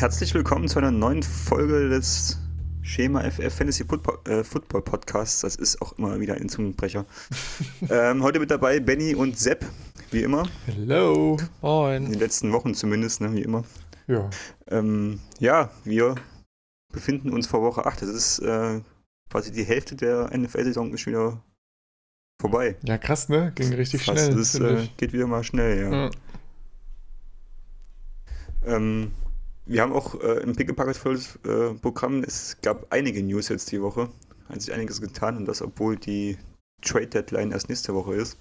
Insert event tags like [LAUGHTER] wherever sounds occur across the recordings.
herzlich willkommen zu einer neuen Folge des Schema FF Fantasy Football, äh, Football Podcasts. Das ist auch immer wieder ein Zungenbrecher. [LAUGHS] ähm, heute mit dabei Benny und Sepp, wie immer. Hello. Moin. In den letzten Wochen zumindest, ne, wie immer. Ja. Ähm, ja, wir befinden uns vor Woche 8. Das ist äh, quasi die Hälfte der NFL-Saison ist wieder vorbei. Ja, krass, ne? Ging richtig Fast. schnell. Das äh, geht wieder mal schnell, ja. ja. Ähm, wir haben auch äh, im Picklepacket volles äh, Programm. Es gab einige News jetzt die Woche. Hat sich einiges getan und das, obwohl die Trade Deadline erst nächste Woche ist.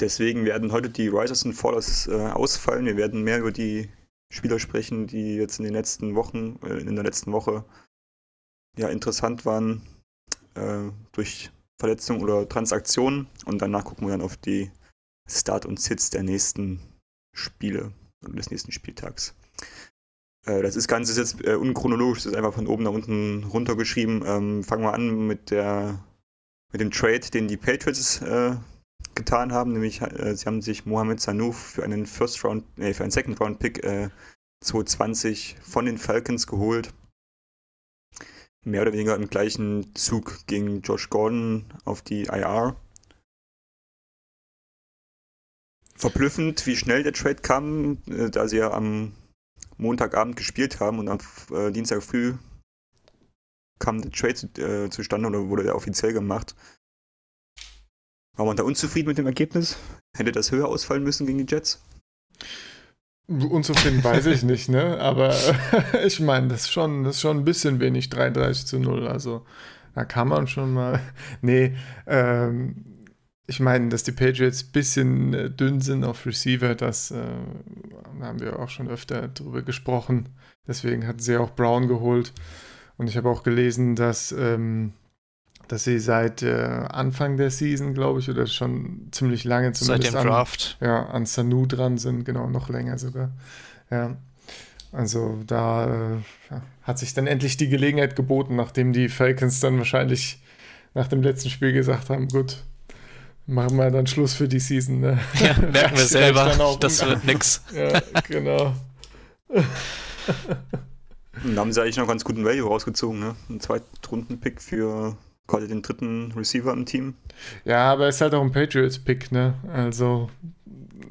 Deswegen werden heute die Risers und Fallers äh, ausfallen. Wir werden mehr über die Spieler sprechen, die jetzt in den letzten Wochen, äh, in der letzten Woche ja interessant waren äh, durch Verletzungen oder Transaktionen. Und danach gucken wir dann auf die Start und Sits der nächsten Spiele des nächsten Spieltags. Äh, das ist Ganze ist jetzt äh, unchronologisch, das ist einfach von oben nach unten runtergeschrieben. Ähm, fangen wir an mit der mit dem Trade, den die Patriots äh, getan haben, nämlich äh, sie haben sich Mohamed Sanouf für einen First Round, nee, für einen Second Round Pick äh, 2020 von den Falcons geholt. Mehr oder weniger im gleichen Zug ging Josh Gordon auf die IR. verblüffend, wie schnell der Trade kam, äh, da sie ja am Montagabend gespielt haben und am äh, Dienstag früh kam der Trade äh, zustande oder wurde der offiziell gemacht. War man da unzufrieden mit dem Ergebnis? Hätte das höher ausfallen müssen gegen die Jets? Unzufrieden weiß ich nicht, ne? Aber [LAUGHS] ich meine, das ist schon, das ist schon ein bisschen wenig, 33 zu 0. Also da kann man schon mal. [LAUGHS] Nee, ähm, ich meine, dass die Patriots ein bisschen äh, dünn sind auf Receiver, das äh, haben wir auch schon öfter drüber gesprochen. Deswegen hatten sie auch Brown geholt. Und ich habe auch gelesen, dass, ähm, dass sie seit äh, Anfang der Season, glaube ich, oder schon ziemlich lange zumindest seit dem an, Draft. Ja, an Sanu dran sind, genau, noch länger sogar. Ja. Also da äh, ja, hat sich dann endlich die Gelegenheit geboten, nachdem die Falcons dann wahrscheinlich nach dem letzten Spiel gesagt haben, gut, machen wir dann Schluss für die Season. Ne? Ja, merken wir [LAUGHS] selber, das wird nix. [LAUGHS] Ja, genau. da haben sie eigentlich noch ganz guten Value rausgezogen, ne? Ein Zweitrunden-Pick für quasi den dritten Receiver im Team. Ja, aber es ist halt auch ein Patriots-Pick, ne? Also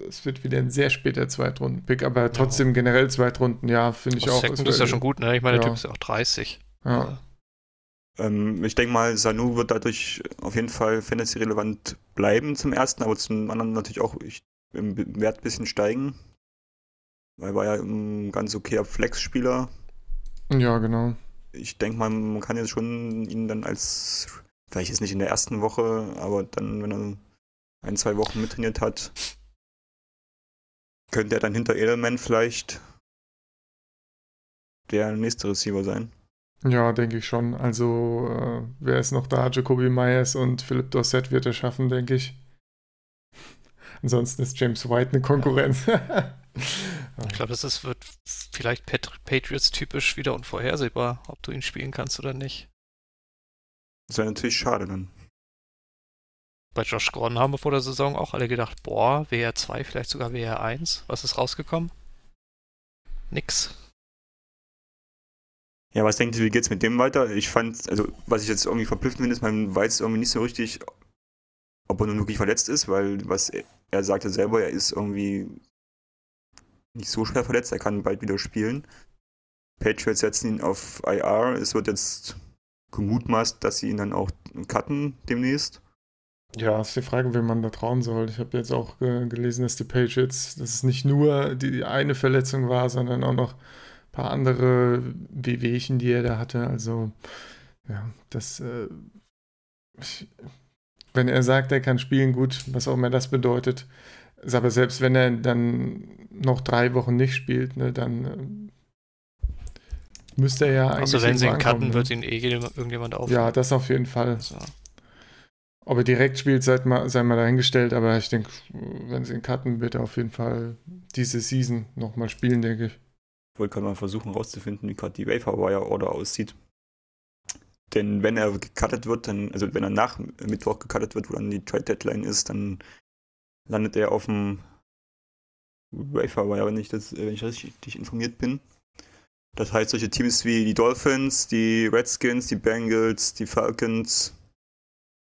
es wird wieder ein sehr später Zweitrunden-Pick, aber trotzdem ja. generell Zweitrunden, ja, finde ich auch. Second ist ja schon gut, ne? Ich meine, der Typ ist ja auch 30. Ja. Ähm, ich denke mal, Sanu wird dadurch auf jeden Fall fantasy-relevant bleiben zum ersten, aber zum anderen natürlich auch ich, im Wert ein bisschen steigen. Weil war ja ein ganz okayer Flex-Spieler. Ja, genau. Ich denke mal, man kann jetzt schon ihn dann als, vielleicht ist nicht in der ersten Woche, aber dann, wenn er ein, zwei Wochen mittrainiert hat, könnte er dann hinter Edelman vielleicht der nächste Receiver sein. Ja, denke ich schon. Also, äh, wer ist noch da? Jacoby Myers und Philipp Dorset wird er schaffen, denke ich. Ansonsten ist James White eine Konkurrenz. [LAUGHS] ich glaube, das ist, wird vielleicht Patriots-typisch wieder unvorhersehbar, ob du ihn spielen kannst oder nicht. Das wäre natürlich schade dann. Bei Josh Gordon haben wir vor der Saison auch alle gedacht, boah, WR 2, vielleicht sogar WR 1. Was ist rausgekommen? Nix. Ja, was denkt ihr, wie geht's mit dem weiter? Ich fand, also was ich jetzt irgendwie verblüffend finde, ist, man weiß irgendwie nicht so richtig, ob er nun wirklich verletzt ist, weil was er, er sagte selber, er ist irgendwie nicht so schwer verletzt, er kann bald wieder spielen. Patriots setzen ihn auf IR, es wird jetzt gemutmaßt, dass sie ihn dann auch cutten demnächst. Ja, ist die Frage, wem man da trauen soll. Ich habe jetzt auch äh, gelesen, dass die Patriots, dass es nicht nur die eine Verletzung war, sondern auch noch paar andere Wehwehchen, die er da hatte. Also, ja, das. Äh, ich, wenn er sagt, er kann spielen, gut, was auch immer das bedeutet. Aber selbst wenn er dann noch drei Wochen nicht spielt, ne, dann äh, müsste er ja eigentlich. Also, wenn sie ihn cutten, ne? wird ihn eh irgendjemand aufnehmen. Ja, das auf jeden Fall. So. Ob er direkt spielt, sei mal, sei mal dahingestellt, aber ich denke, wenn sie ihn cutten, wird er auf jeden Fall diese Season nochmal spielen, denke ich. Ich wollte gerade mal versuchen herauszufinden, wie gerade die Wire-Order aussieht. Denn wenn er gecuttet wird, dann, also wenn er nach Mittwoch gecuttet wird, wo dann die Trade Deadline ist, dann landet er auf dem Wafer war ja nicht, das, wenn ich richtig informiert bin. Das heißt, solche Teams wie die Dolphins, die Redskins, die Bengals, die Falcons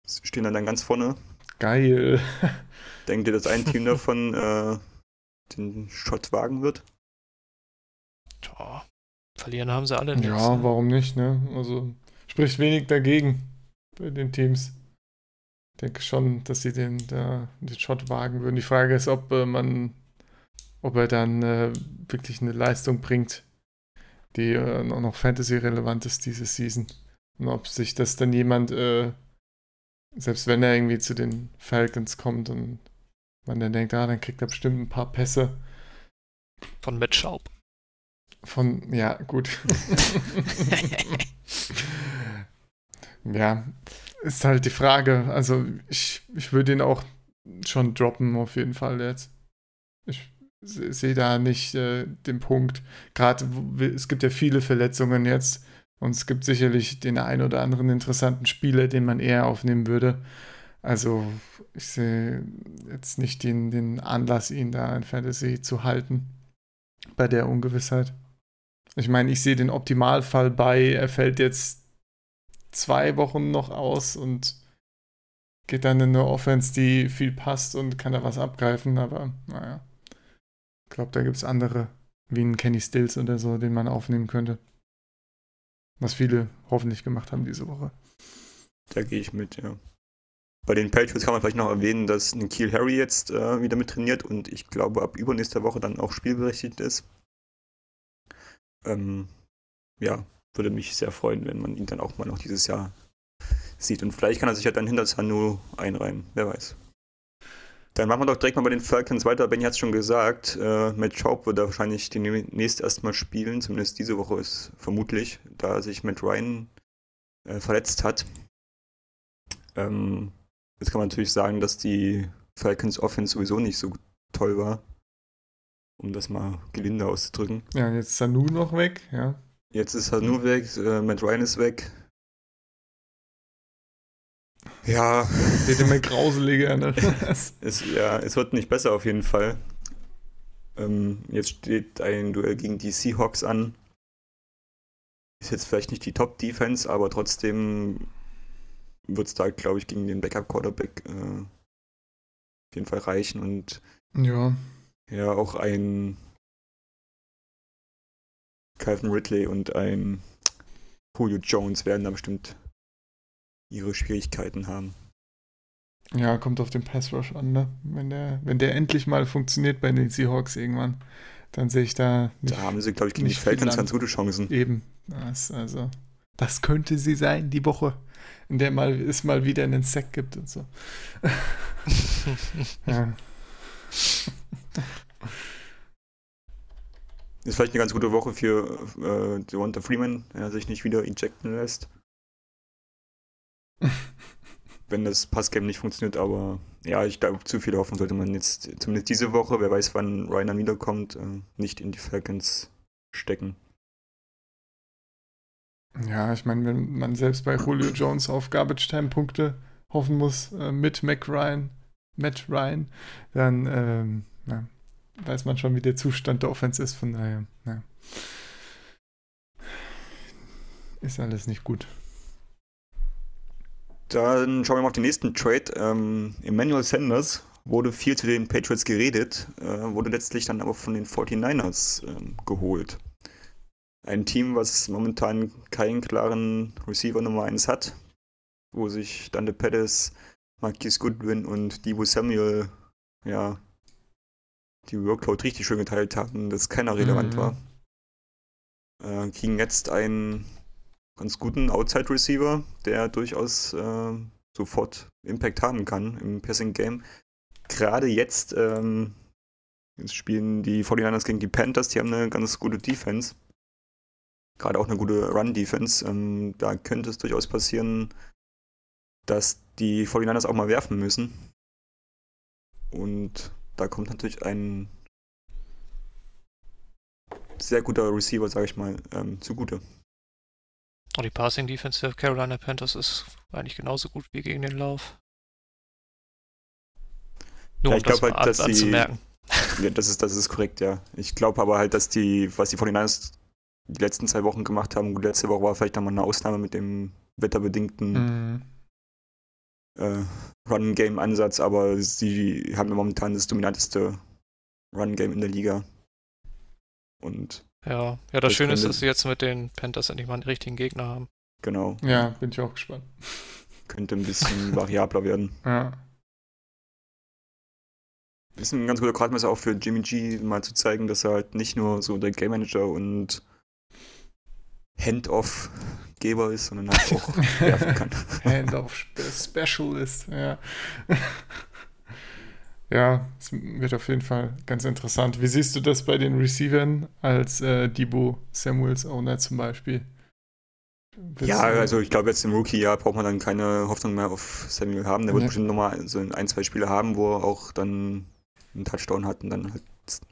stehen dann, dann ganz vorne. Geil. Denkt ihr, dass ein Team [LAUGHS] davon äh, den Shot wagen wird? Tja, verlieren haben sie alle nicht. Ja, warum nicht, ne? Also spricht wenig dagegen bei den Teams. Ich denke schon, dass sie den, der, den Shot wagen würden. Die Frage ist, ob äh, man, ob er dann äh, wirklich eine Leistung bringt, die äh, noch Fantasy-relevant ist diese Season. Und ob sich das dann jemand, äh, selbst wenn er irgendwie zu den Falcons kommt und man dann denkt, ah, dann kriegt er bestimmt ein paar Pässe. Von Matt Schaub. Von, ja, gut. [LAUGHS] ja, ist halt die Frage. Also ich, ich würde ihn auch schon droppen, auf jeden Fall jetzt. Ich sehe da nicht äh, den Punkt. Gerade es gibt ja viele Verletzungen jetzt und es gibt sicherlich den einen oder anderen interessanten Spieler, den man eher aufnehmen würde. Also ich sehe jetzt nicht den, den Anlass, ihn da in Fantasy zu halten bei der Ungewissheit. Ich meine, ich sehe den Optimalfall bei, er fällt jetzt zwei Wochen noch aus und geht dann in eine Offense, die viel passt und kann da was abgreifen, aber naja. Ich glaube, da gibt es andere, wie ein Kenny Stills oder so, den man aufnehmen könnte. Was viele hoffentlich gemacht haben diese Woche. Da gehe ich mit, ja. Bei den Patriots kann man vielleicht noch erwähnen, dass Kiel Harry jetzt äh, wieder mit trainiert und ich glaube ab übernächster Woche dann auch spielberechtigt ist. Ähm, ja, würde mich sehr freuen, wenn man ihn dann auch mal noch dieses Jahr sieht. Und vielleicht kann er sich ja dann hinter Sanu einreihen, wer weiß. Dann machen wir doch direkt mal bei den Falcons weiter. Benny hat es schon gesagt, äh, Matt Schaub wird da wahrscheinlich demnächst erstmal spielen, zumindest diese Woche ist vermutlich, da sich Matt Ryan äh, verletzt hat. Ähm, jetzt kann man natürlich sagen, dass die Falcons Offense sowieso nicht so toll war, um das mal gelinde auszudrücken. Ja, jetzt ist Sanu noch weg, ja. Jetzt ist Sanu weg, äh, Matt Ryan ist weg. Ja. Wird immer grauseliger, [LAUGHS] ne? es, ja, es wird nicht besser auf jeden Fall. Ähm, jetzt steht ein Duell gegen die Seahawks an. Ist jetzt vielleicht nicht die Top-Defense, aber trotzdem wird es da, glaube ich, gegen den Backup-Quarterback äh, auf jeden Fall reichen. Und ja, ja auch ein Calvin Ridley und ein Julio Jones werden da bestimmt ihre Schwierigkeiten haben. Ja, kommt auf den Pass Rush an, ne? Wenn der, wenn der endlich mal funktioniert bei den Seahawks irgendwann, dann sehe ich da. Nicht, da haben sie, glaube ich, gegen die Falcons ganz gute Chancen. Eben. Das, also, das könnte sie sein, die Woche, in der mal, es mal wieder einen Sack gibt und so. [LAUGHS] ja. [LAUGHS] Ist vielleicht eine ganz gute Woche für äh, Devonta Freeman, der sich nicht wieder ejecten lässt. [LAUGHS] wenn das Passgame nicht funktioniert, aber ja, ich glaube, zu viel Hoffnung sollte man jetzt, zumindest diese Woche, wer weiß, wann Ryan wiederkommt, äh, nicht in die Falcons stecken. Ja, ich meine, wenn man selbst bei Julio Jones auf Garbage Time Punkte hoffen muss äh, mit Mac Ryan, Matt Ryan, dann ähm, ja, weiß man schon, wie der Zustand der Offense ist. Von daher, ja. ist alles nicht gut. Dann schauen wir mal auf den nächsten Trade. Ähm, Emmanuel Sanders wurde viel zu den Patriots geredet, äh, wurde letztlich dann aber von den 49ers äh, geholt. Ein Team, was momentan keinen klaren Receiver Nummer 1 hat, wo sich Dante Pettis, Marquis Goodwin und Debo Samuel ja die Workload richtig schön geteilt haben, dass keiner relevant mhm. war. Äh, kriegen jetzt einen ganz guten Outside-Receiver, der durchaus äh, sofort Impact haben kann im Passing-Game. Gerade jetzt, ähm, jetzt spielen die 49ers gegen die Panthers, die haben eine ganz gute Defense. Gerade auch eine gute Run-Defense. Ähm, da könnte es durchaus passieren, dass die 49ers auch mal werfen müssen. Und da kommt natürlich ein sehr guter Receiver, sage ich mal, ähm, zugute. Und die Passing Defense der Carolina Panthers ist eigentlich genauso gut wie gegen den Lauf. Nur ja, ich um glaube halt, dass sie, [LAUGHS] Ja, das ist, das ist korrekt, ja. Ich glaube aber halt, dass die, was die 49ers die letzten zwei Wochen gemacht haben, gut, letzte Woche war vielleicht nochmal eine Ausnahme mit dem wetterbedingten Mhm. Äh, Run-Game-Ansatz, aber sie haben ja momentan das dominanteste Run-Game in der Liga. Und Ja, ja das Das Schöne ist, dass sie jetzt mit den Panthers endlich mal einen richtigen Gegner haben. genau, Ja, bin ich auch gespannt. könnte ein bisschen [LAUGHS] variabler werden. Ja. Ist ein ganz guter Gradmesser auch für Jimmy G, mal zu zeigen, dass er halt nicht nur so der Game Manager und Hand-Off-Geber ist, sondern halt auch [LAUGHS] werfen kann. Handoff Spe Specialist, ja. ja, es wird auf jeden Fall ganz interessant. Wie siehst du das bei den Receivern als äh, Debo Samuels Owner zum Beispiel? Willst Ja, also ich glaube, jetzt im Rookie-Jahr braucht man dann keine Hoffnung mehr auf Samuel haben. Der wird bestimmt nochmal so ein, zwei Spiele haben, wo er auch dann einen Touchdown hat und dann halt,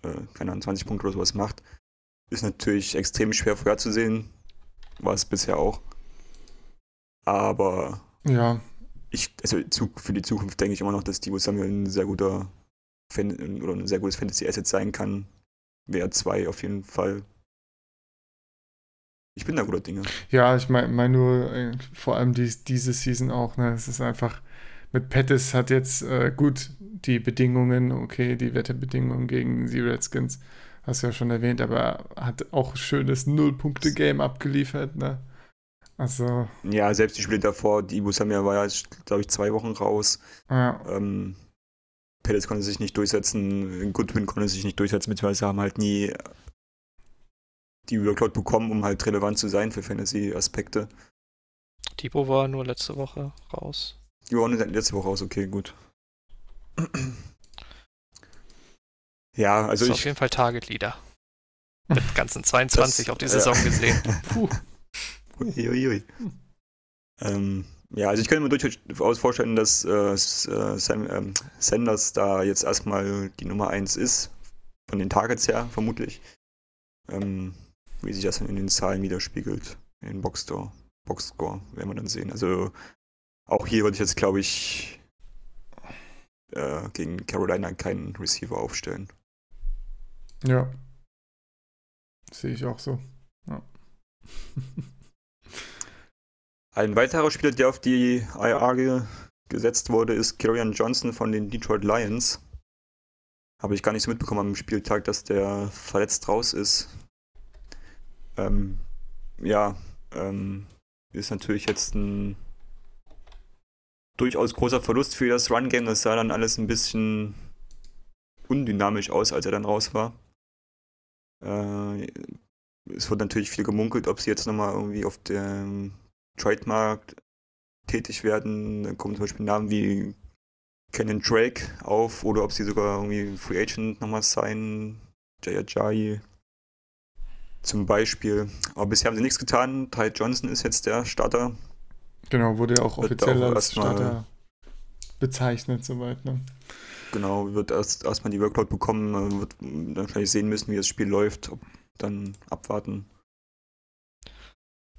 äh, keine Ahnung, 20 Punkte oder sowas macht. Ist natürlich extrem schwer vorherzusehen. War es bisher auch. Aber Ja, ich, also für die Zukunft denke ich immer noch, dass Divo Samuel ein sehr guter Fan oder ein sehr gutes Fantasy-Asset sein kann. Wäre zwei auf jeden Fall. Ich bin da guter Dinge. ja, ich meine mein nur äh, vor allem dies, diese Season auch, ne? Es ist einfach, mit Pettis hat jetzt äh, gut die Bedingungen, okay, die Wetterbedingungen gegen die Redskins, hast du ja schon erwähnt, aber hat auch ein schönes Null-Punkte-Game abgeliefert, ne? Also, Ja, selbst die Spiele davor, Divo Samuel war ja, glaube ich, zwei Wochen raus. ja, Ähm, Pettis konnte sich nicht durchsetzen, Goodwin konnte sich nicht durchsetzen, beziehungsweise haben halt nie die Workload bekommen, um halt relevant zu sein für Fantasy-Aspekte. Debo war nur letzte Woche raus. Die waren letzte Woche raus, okay, gut. Ja, also ist auf ich. jeden Fall Target Leader. [LAUGHS] Mit ganzen 22 Das- auf die ja. Saison gesehen. [LAUGHS] puh, Uiuiui. Ähm, ja, also ich könnte mir durchaus vorstellen, dass äh, äh, Sam, ähm, Sanders da jetzt erstmal die Nummer 1 ist, von den Targets her vermutlich. Ähm, wie sich das dann in den Zahlen widerspiegelt, in den Boxscore, Boxscore, werden wir dann sehen. Also auch hier würde ich jetzt, glaube ich, äh, gegen Carolina keinen Receiver aufstellen. Ja. Sehe ich auch so. Ja. [LAUGHS] Ein weiterer Spieler, der auf die IR ge gesetzt wurde, ist Kirian Johnson von den Detroit Lions. Habe ich gar nicht so mitbekommen am Spieltag, dass der verletzt raus ist. Ähm, ja, ähm, ist natürlich jetzt ein durchaus großer Verlust für das Run-Game. Das sah dann alles ein bisschen undynamisch aus, als er dann raus war. Äh, es wird natürlich viel gemunkelt, ob sie jetzt nochmal irgendwie auf dem Trademarkt tätig werden. Dann kommen zum Beispiel Namen wie Kenan Drake auf oder ob sie sogar irgendwie Free Agent nochmal sein. Jay Ajayi zum Beispiel. Aber bisher haben sie nichts getan. Ty Johnson ist jetzt der Starter. Genau, wurde ja auch offiziell auch als Starter bezeichnet, soweit, ne? Genau, wird erst erstmal die Workload bekommen, äh, wird dann wahrscheinlich sehen müssen, wie das Spiel läuft. Ob, dann abwarten.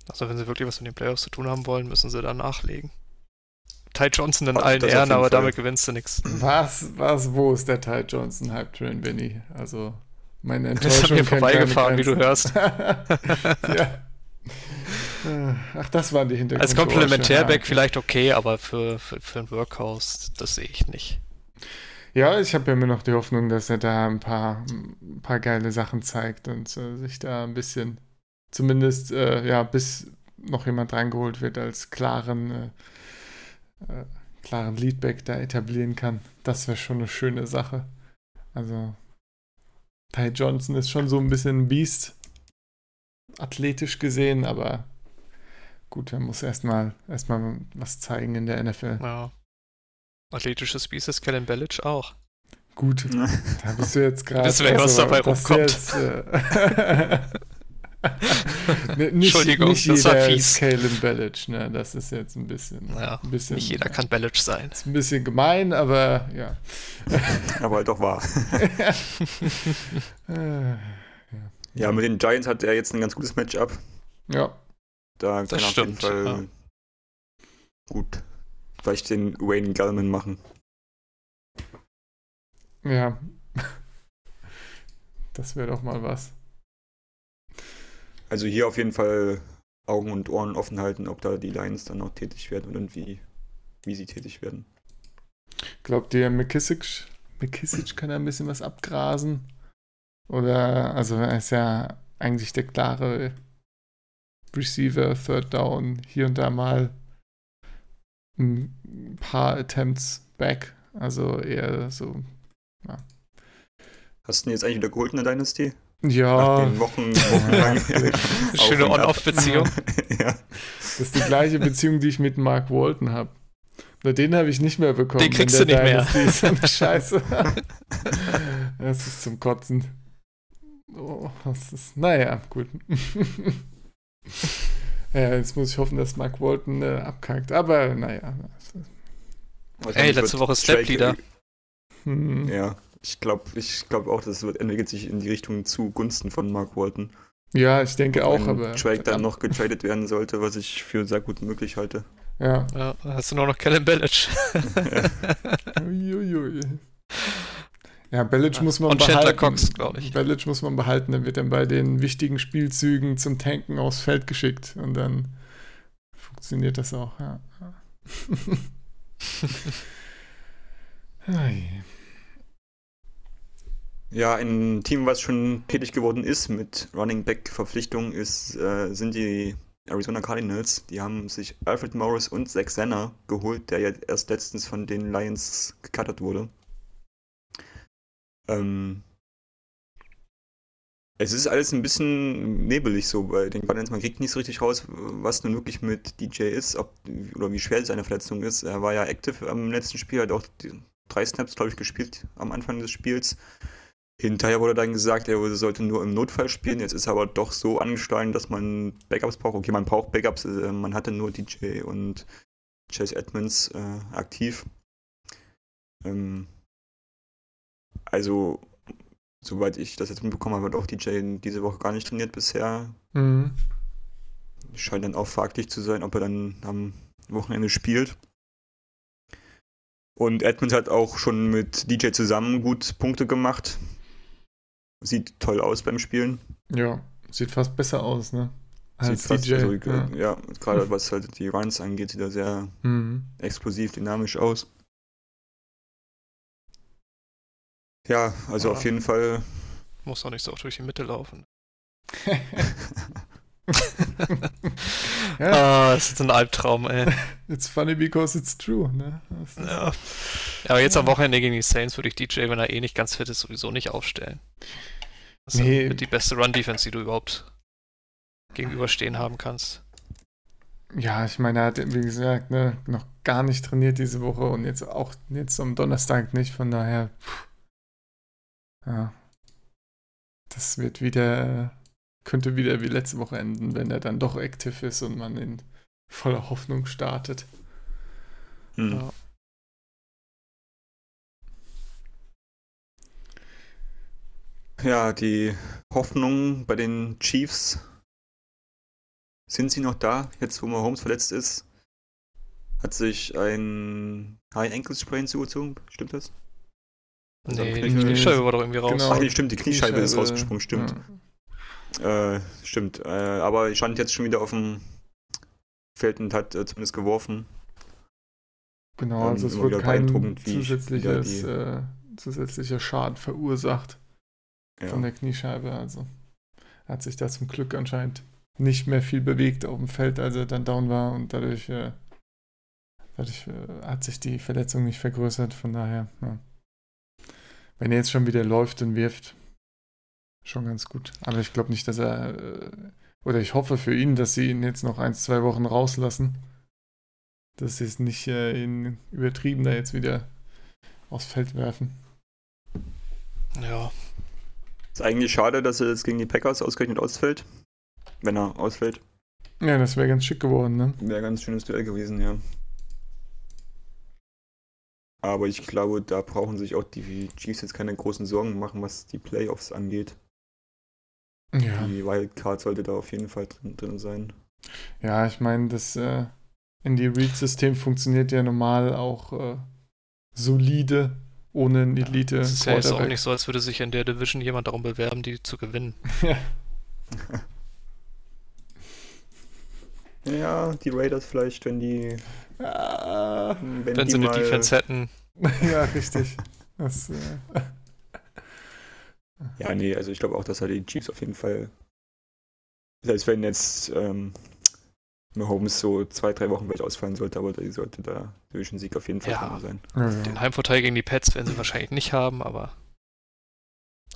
Also wenn sie wirklich was mit den Playoffs zu tun haben wollen, müssen sie da nachlegen. Ty Johnson in Das allen Ehren, aber Fall. damit gewinnst du nichts. Was, was, wo ist der Ty Johnson Hype Train, Benny? Also, meine [LAUGHS] Das ist Enttäuschung an mir kennt vorbeigefahren, wie du hörst. [LAUGHS] ja. Ach, das waren die Hintergründe. Als Komplementärback vielleicht okay, aber für, für, für ein Workhouse, das sehe ich nicht. Ja, ich habe ja immer noch die Hoffnung, dass er da ein paar, ein paar geile Sachen zeigt und äh, sich da ein bisschen, zumindest, äh, ja, bis noch jemand reingeholt wird, als klaren, äh, äh, klaren Leadback da etablieren kann. Das wäre schon eine schöne Sache. Also, Ty Johnson ist schon so ein bisschen ein Biest, athletisch gesehen, aber gut, er muss erstmal erstmal was zeigen in der NFL. Ja. Athletisches Biest ist Kellen Bellic auch. Gut, [LAUGHS] da bist du jetzt gerade. Deswegen, was dabei das rumkommt. Jetzt, äh, [LAUGHS] Ne, nicht, Entschuldigung, nicht das war fies. ist Kalen Bellic, ne? Das ist jetzt ein bisschen, Ja, ein bisschen. Nicht jeder kann Bellic sein. Ist ein bisschen gemein, aber ja. [LAUGHS] Aber halt doch wahr. Äh, Ja, mit den Giants hat er jetzt ein ganz gutes Matchup. ja, Da kann er auf jeden stimmt, Fall ja. gut vielleicht den Wayne Gallman machen. ja. [LAUGHS] Das wäre doch mal was. Also hier auf jeden Fall Augen und Ohren offen halten, ob da die Lions dann noch tätig werden und wie, wie sie tätig werden. Glaubt ihr, McKissick, McKissick kann da ein bisschen was abgrasen? Oder, also er ist ja eigentlich der klare Receiver, Third Down, hier und da mal ein paar Attempts back. Also eher so, ja. Hast du ihn jetzt eigentlich wieder geholt in der Dynasty? Ja. Nach den Wochen, [LAUGHS] wochenlang [LAUGHS] Schöne On-Off-Beziehung. [LAUGHS] ja. Das ist die gleiche Beziehung, die ich mit Mark Walton habe. Nur den habe ich nicht mehr bekommen. Den kriegst du nicht mehr. Ist eine Scheiße. das ist zum Kotzen. Oh, das ist, naja, gut. Ja, jetzt muss ich hoffen, dass Mark Walton äh, abkackt. Aber naja. Ey, letzte Woche Step-Leader. Hm. Ja, ich glaube ich glaub auch, das wird, entwickelt sich in die Richtung zugunsten von Mark Walton. Ja, ich denke auch, aber. Drake dann noch getradet werden sollte, was ich für sehr gut möglich halte. Ja. ja hast du nur noch Kellen Bellic. [LAUGHS] Uiuiui. Ja, Bellic muss man Und behalten. Chandler Cox, glaube ich. Bellic muss man behalten, dann wird dann bei den wichtigen Spielzügen zum Tanken aufs Feld geschickt und dann funktioniert das auch, ja. [LAUGHS] ja, ein Team, was schon tätig geworden ist mit Running Back Verpflichtung, ist, äh, sind die Arizona Cardinals. Die haben sich Alfred Morris und Zach Senna geholt, der ja erst letztens von den Lions gecuttert wurde. Ähm, es ist alles ein bisschen nebelig so bei den Cardinals. Man kriegt nicht so richtig raus, was nun wirklich mit DJ ist, ob, oder wie schwer seine Verletzung ist. Er war ja active am letzten Spiel, hat auch drei Snaps, glaube ich, gespielt am Anfang des Spiels. Hinterher wurde dann gesagt, er sollte nur im Notfall spielen. Jetzt ist er aber doch so angeschlagen, dass man Backups braucht. Okay, man braucht Backups. Äh, man hatte nur DJ und Chase Edmonds äh, aktiv. Ähm, also, soweit ich das jetzt mitbekommen habe, hat auch DJ diese Woche gar nicht trainiert bisher. Mhm. Scheint dann auch fraglich zu sein, ob er dann am Wochenende spielt. Und Edmonds hat auch schon mit DJ zusammen gut Punkte gemacht. Sieht toll aus beim Spielen. Ja, sieht fast besser aus, ne? Als sieht DJ. Fast, also, ja. ja. gerade was halt die Runs angeht, sieht er sehr mhm. explosiv, dynamisch aus. Ja, also ja. auf jeden Fall. Muss auch nicht so durch die Mitte laufen. [LAUGHS] ja. Ah, das ist ein Albtraum, ey. [LAUGHS] It's funny because it's true, ne? Ja. Aber jetzt am Wochenende gegen die Saints würde ich DJ, wenn er eh nicht ganz fit ist, sowieso nicht aufstellen. Das nee. ist die beste Run-Defense, die du überhaupt gegenüberstehen haben kannst. Ja, ich meine, er hat, wie gesagt, ne, noch gar nicht trainiert diese Woche und jetzt auch jetzt am Donnerstag nicht, von daher. Pff. Ja. Das wird wieder, könnte wieder wie letzte Woche enden, wenn er dann doch aktiv ist und man in voller Hoffnung startet. Hm. Ja. Ja, die Hoffnung bei den Chiefs. Sind sie noch da, jetzt wo Mahomes verletzt ist? Hat sich ein High Ankle Sprain zugezogen, stimmt das? Nee, die Kniescheibe war doch irgendwie raus. Genau. Ach nee, stimmt, die Kniescheibe, Kniescheibe ist rausgesprungen, stimmt. Ja. Äh, stimmt, äh, aber ich stand jetzt schon wieder auf dem Feld und hat äh, zumindest geworfen. Genau, also es wurde kein zusätzliches, äh, zusätzlicher Schaden verursacht ja. von der Kniescheibe. Also hat sich da zum Glück anscheinend nicht mehr viel bewegt auf dem Feld, als er dann down war und dadurch, äh, dadurch äh, hat sich die Verletzung nicht vergrößert. Von daher, ja. Wenn er jetzt schon wieder läuft und wirft, schon ganz gut. Aber ich glaube nicht, dass er, äh, oder ich hoffe für ihn, dass sie ihn jetzt noch ein, zwei Wochen rauslassen. Dass sie es nicht äh, ihn übertrieben da jetzt wieder aufs Feld werfen. Ja, ist eigentlich schade, dass er jetzt gegen die Packers ausgerechnet ausfällt. Wenn er ausfällt. Ja, das wäre ganz schick geworden, ne? Wäre ganz schönes Duell gewesen, ja. Aber ich glaube, da brauchen sich auch die Chiefs jetzt keine großen Sorgen machen, was die Playoffs angeht. Ja. Die Wildcard sollte da auf jeden Fall drin, drin sein. Ja, ich meine, das äh, Indie-Read-System funktioniert ja normal auch äh, solide ohne einen Elite. Es ist ja jetzt auch nicht so, als würde sich in der Division jemand darum bewerben, die zu gewinnen. [LAUGHS] Ja. [LAUGHS] ja, die Raiders vielleicht, wenn die. Ah, wenn, wenn die sie eine Defense hätten. ja, richtig. Das, äh... [LAUGHS] Ja, nee, also ich glaube auch, dass er die Chiefs auf jeden Fall. Selbst wenn jetzt ähm, Mahomes so zwei, drei Wochen vielleicht ausfallen sollte, aber die sollte da Division-Sieg auf jeden Fall ja, sein. Ja, ja. Den Heimvorteil gegen die Pets werden sie wahrscheinlich nicht haben, aber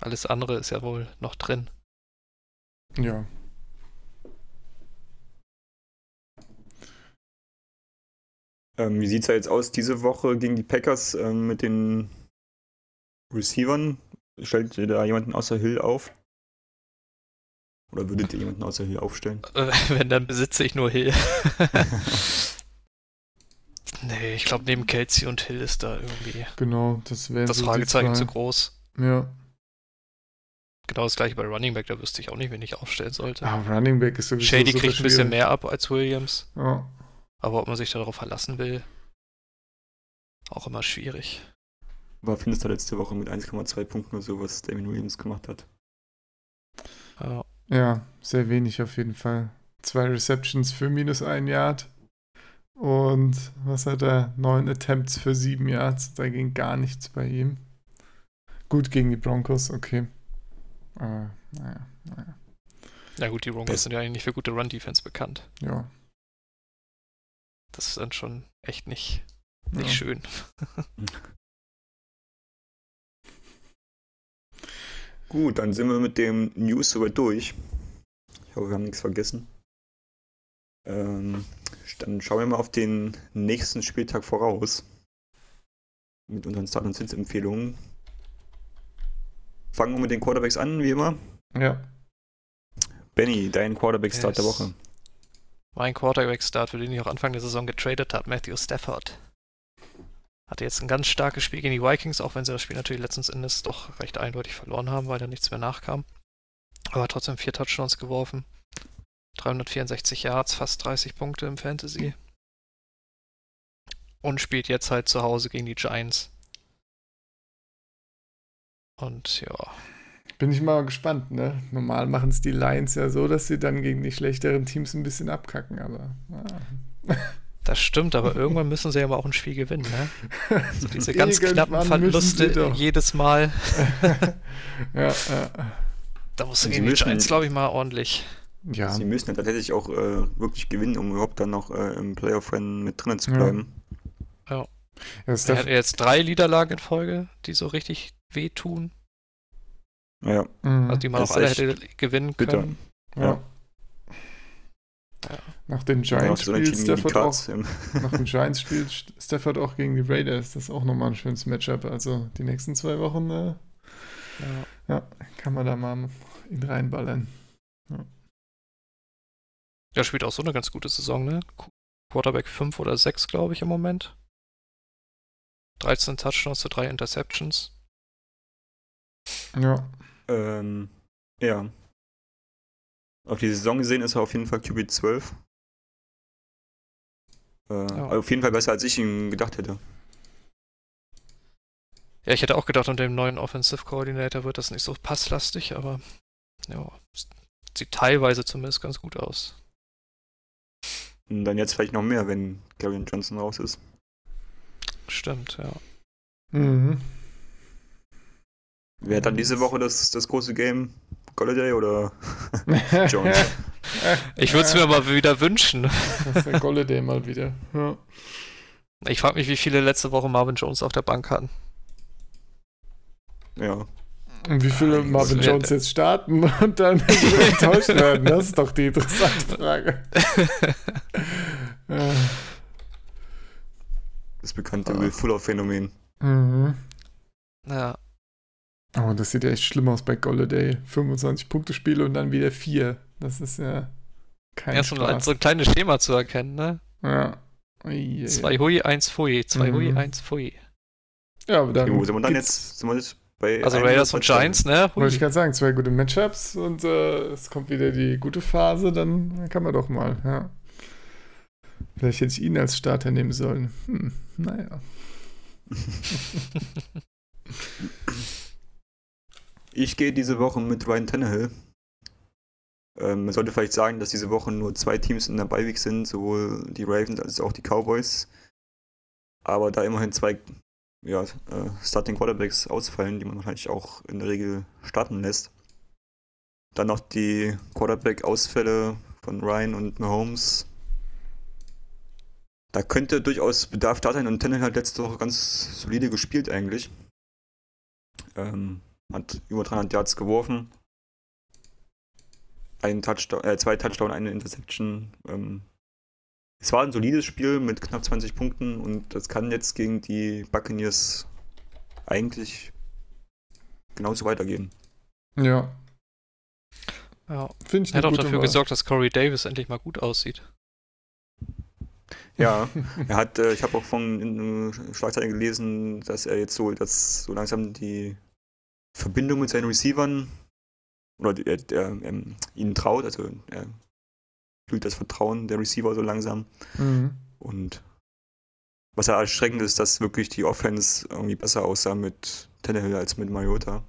alles andere ist ja wohl noch drin. Ja. Ähm, wie sieht es ja jetzt aus diese Woche gegen die Packers ähm, mit den Receivern? Stellt ihr da jemanden außer Hill auf? Oder würdet ihr jemanden außer Hill aufstellen? Äh, [LAUGHS] wenn, dann besitze ich nur Hill. [LAUGHS] nee, ich glaube, neben Kelsey und Hill ist da irgendwie. Genau, das wäre. Das so Fragezeichen zu groß. Ja. Genau das gleiche bei Running Back, da wüsste ich auch nicht, wen ich aufstellen sollte. Ah, Running Back ist sowieso Shady kriegt ein bisschen mehr ab als Williams. Ja. Aber ob man sich darauf verlassen will, auch immer schwierig. War findest du letzte Woche mit 1,2 Punkten oder so, was Damien Williams gemacht hat. Ja. Ja, sehr wenig auf jeden Fall. Zwei Receptions für minus ein Yard. Und was hat er? Neun Attempts für sieben Yards. Da ging gar nichts bei ihm. Gut gegen die Broncos, okay. Aber, naja, naja. Ja gut, die Broncos sind ja eigentlich nicht für gute Run-Defense bekannt. Ja. Das ist dann schon echt nicht, nicht ja. schön. [LAUGHS] Gut, dann sind wir mit dem News soweit durch. Ich hoffe, wir haben nichts vergessen. Ähm, dann schauen wir mal auf den nächsten Spieltag voraus. Mit unseren Start- und Sitzempfehlungen. Fangen wir mit den Quarterbacks an, wie immer. Ja. Benny, dein Quarterback-Start yes. der Woche. Mein Quarterback-Start, für den ich auch Anfang der Saison getradet habe, Matthew Stafford. Hatte jetzt ein ganz starkes Spiel gegen die Vikings, auch wenn sie das Spiel natürlich letztens Endes doch recht eindeutig verloren haben, weil da nichts mehr nachkam. Aber trotzdem vier Touchdowns geworfen. 364 Yards, fast 30 Punkte im Fantasy. Und spielt jetzt halt zu Hause gegen die Giants. Und ja. Bin ich mal gespannt, ne? Normal machen es die Lions ja so, dass sie dann gegen die schlechteren Teams ein bisschen abkacken, aber. Ah. [LAUGHS] Das stimmt, aber irgendwann müssen sie aber auch ein Spiel gewinnen, ne? So diese [LAUGHS] ganz knappen Verluste jedes Mal. [LAUGHS] ja, ja. Da musst du gegen die Giants, glaube ich, mal ordentlich. Ja. Sie müssen ja tatsächlich auch äh, wirklich gewinnen, um überhaupt dann noch äh, im Playoff-Rennen mit drinnen zu bleiben. Ja. ja. er hat jetzt drei Niederlagen in Folge, die so richtig wehtun. Ja. Also die man auch alle hätte gewinnen können. Bitter. Ja. Ja. Nach den Giants ja, spielt Stafford auch, nach den [LAUGHS] Giants spielt Stafford auch gegen die Raiders. Das ist auch nochmal ein schönes Matchup. Also die nächsten zwei Wochen, äh, ja. ja. kann man da mal ihn reinballern. Ja. Der spielt auch so eine ganz gute Saison, ne? Quarterback 5 oder 6, glaube ich, im Moment. 13 Touchdowns zu 3 Interceptions. Ja. Ähm, ja. Auf die Saison gesehen ist er auf jeden Fall QB 12. Äh, oh. Auf jeden Fall besser, als ich ihm gedacht hätte. Ja, ich hätte auch gedacht, unter dem neuen Offensive Coordinator wird das nicht so passlastig, aber ja, sieht teilweise zumindest ganz gut aus. Und dann jetzt vielleicht noch mehr, wenn Gary Johnson raus ist. Stimmt, ja. Mhm. Wer hat dann diese Woche das, das große Game? Golladay oder [LAUGHS] Jones? ich würde es mir mal wieder wünschen. Das ist der Golladay mal wieder. Ja. Ich frage mich, wie viele letzte Woche Marvin Jones auf der Bank hatten. Ja. Und wie viele Marvin Jones jetzt starten [LAUGHS] und dann [LAUGHS] enttäuscht werden? Das ist doch die interessante Frage. Das bekannte ah. Will Fuller-Phänomen. Mhm. Ja. Oh, das sieht ja echt schlimm aus bei Golladay. 25 Punkte Spiele und dann wieder 4. Das ist ja kein Ja, so, ein, so ein kleines Schema zu erkennen, ne? Ja. Ui, zwei Hui, eins Pfui. Zwei mhm. Hui, eins Pfui. Ja, aber dann. Okay, wo sind wir dann jetzt? Sind wir jetzt bei also Raiders und Giants, ne? Hui. Wollte ich gerade sagen, zwei gute Matchups und äh, es kommt wieder die gute Phase, dann kann man doch mal, ja. Vielleicht hätte ich ihn als Starter nehmen sollen. Hm, naja. [LAUGHS] [LAUGHS] Ich gehe diese Woche mit Ryan Tannehill. Ähm, man sollte vielleicht sagen, dass diese Woche nur zwei Teams in der Beiweg sind, sowohl die Ravens als auch die Cowboys. Aber da immerhin zwei ja, äh, Starting Quarterbacks ausfallen, die man wahrscheinlich auch in der Regel starten lässt. Dann noch die Quarterback-Ausfälle von Ryan und Mahomes. Da könnte durchaus Bedarf da sein und Tannehill hat letzte Woche ganz solide gespielt eigentlich. Ähm, hat über 300 Yards geworfen. Ein Touchdown, äh, zwei Touchdown, eine Interception. Ähm, es war ein solides Spiel mit knapp 20 Punkten und das kann jetzt gegen die Buccaneers eigentlich genauso weitergehen. Ja. Ja. Finde ich Er hat auch dafür Wahl. gesorgt, dass Corey Davis endlich mal gut aussieht. Ja, [LAUGHS] er hat, äh, ich habe auch von in Schlagzeilen gelesen, dass er jetzt so, dass so langsam die Verbindung mit seinen Receivern oder der, der ähm, ihnen traut, also er fühlt das Vertrauen der Receiver so langsam. Mhm. Und was ja erschreckend ist, dass wirklich die Offense irgendwie besser aussah mit Tannehill als mit Mariota.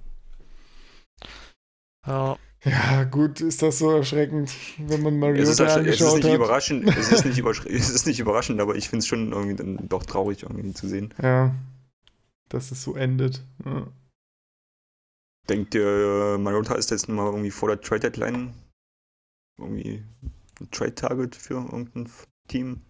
Ja. Ja, gut, ist das so erschreckend, wenn man Mariota es ist, angeschaut es ist nicht hat. Überraschend, es, ist nicht [LAUGHS] es ist nicht überraschend, aber ich finde es schon irgendwie dann doch traurig irgendwie zu sehen. Ja, dass es so endet. Ja. Denkt ihr, Mariota ist jetzt mal irgendwie vor der Trade-Deadline irgendwie ein Trade-Target für irgendein Team?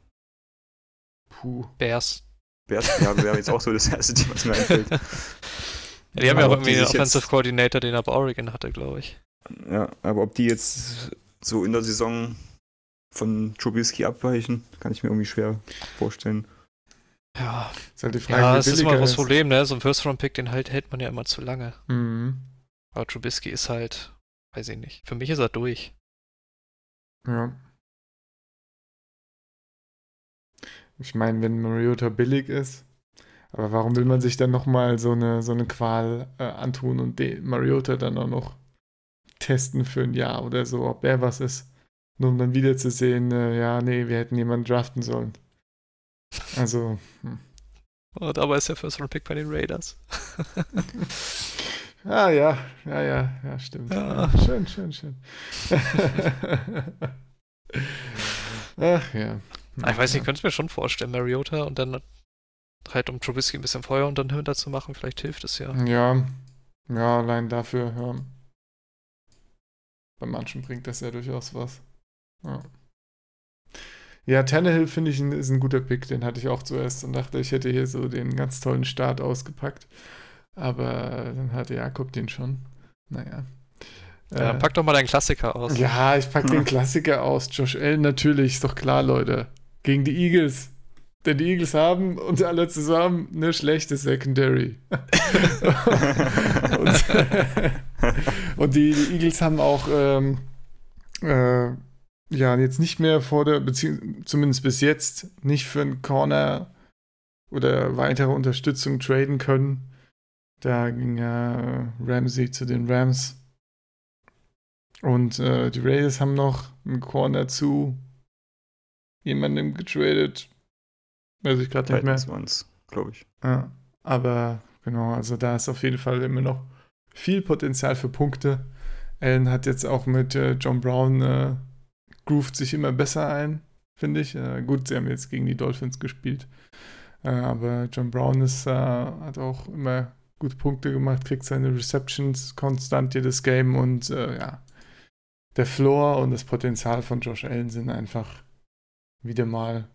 Puh. Bears. Bears, ja, wäre jetzt auch so das erste Team, was mir einfällt. Ja, [LAUGHS] die haben ja auch irgendwie einen Offensive Coordinator, den aber Oregon hatte, glaube ich. Ja, aber ob die jetzt so in der Saison von Trubisky abweichen, kann ich mir irgendwie schwer vorstellen. Ja, ist halt die Frage, ja, das ist immer das Problem, ne? So ein First-Round-Pick, den halt hält man ja immer zu lange. Mhm. Aber Trubisky ist halt, weiß ich nicht. Für mich ist er durch. Ja. Ich meine, wenn Mariota billig ist, aber warum will man sich dann nochmal so eine, so eine Qual äh, antun und Mariota dann auch noch testen für ein Jahr oder so, ob er was ist? Nur um dann wieder zu sehen, äh, ja, nee, wir hätten jemanden draften sollen. Also. Hm. Und aber ist der First Round Pick bei den Raiders. [LAUGHS] ah ja, ja, ja, ja, stimmt. Ja. Schön, schön, schön. [LAUGHS] Ach ja. Ich weiß nicht, ich könnte es mir schon vorstellen, Mariota und dann halt um Trubisky ein bisschen Feuer und dann hinter zu machen, vielleicht hilft es ja. Ja, ja, allein dafür, ja. Bei manchen bringt das ja durchaus was. Ja. Ja, Tannehill finde ich ist ein guter Pick. Den hatte ich auch zuerst und dachte, ich hätte hier so den ganz tollen Start ausgepackt. Aber dann hatte Jakob den schon. Naja. Ja, äh, pack doch mal deinen Klassiker aus. Ja, ich pack den Klassiker aus. Josh Allen natürlich, ist doch klar, Leute. Gegen die Eagles. Denn die Eagles haben und alle zusammen eine schlechte Secondary. [LAUGHS] und, [LAUGHS] und die, die, Eagles haben auch ähm, äh, ja jetzt nicht mehr vor der, beziehungsweise zumindest bis jetzt, nicht für einen Corner oder weitere Unterstützung traden können. Da ging ja äh, Ramsey zu den Rams. Und äh, die Raiders haben noch einen Corner zu jemandem getradet. Weiß ich gerade nicht mehr. Ones, glaube ich. Ja, aber genau, also da ist auf jeden Fall immer noch viel Potenzial für Punkte. Allen hat jetzt auch mit äh, John Brown äh, groovt sich immer besser ein, finde ich. Äh, gut, sie haben jetzt gegen die Dolphins gespielt. Äh, aber John Brown ist, äh, hat auch immer gute Punkte gemacht, kriegt seine Receptions konstant jedes Game und äh, ja, der Floor und das Potenzial von Josh Allen sind einfach wieder mal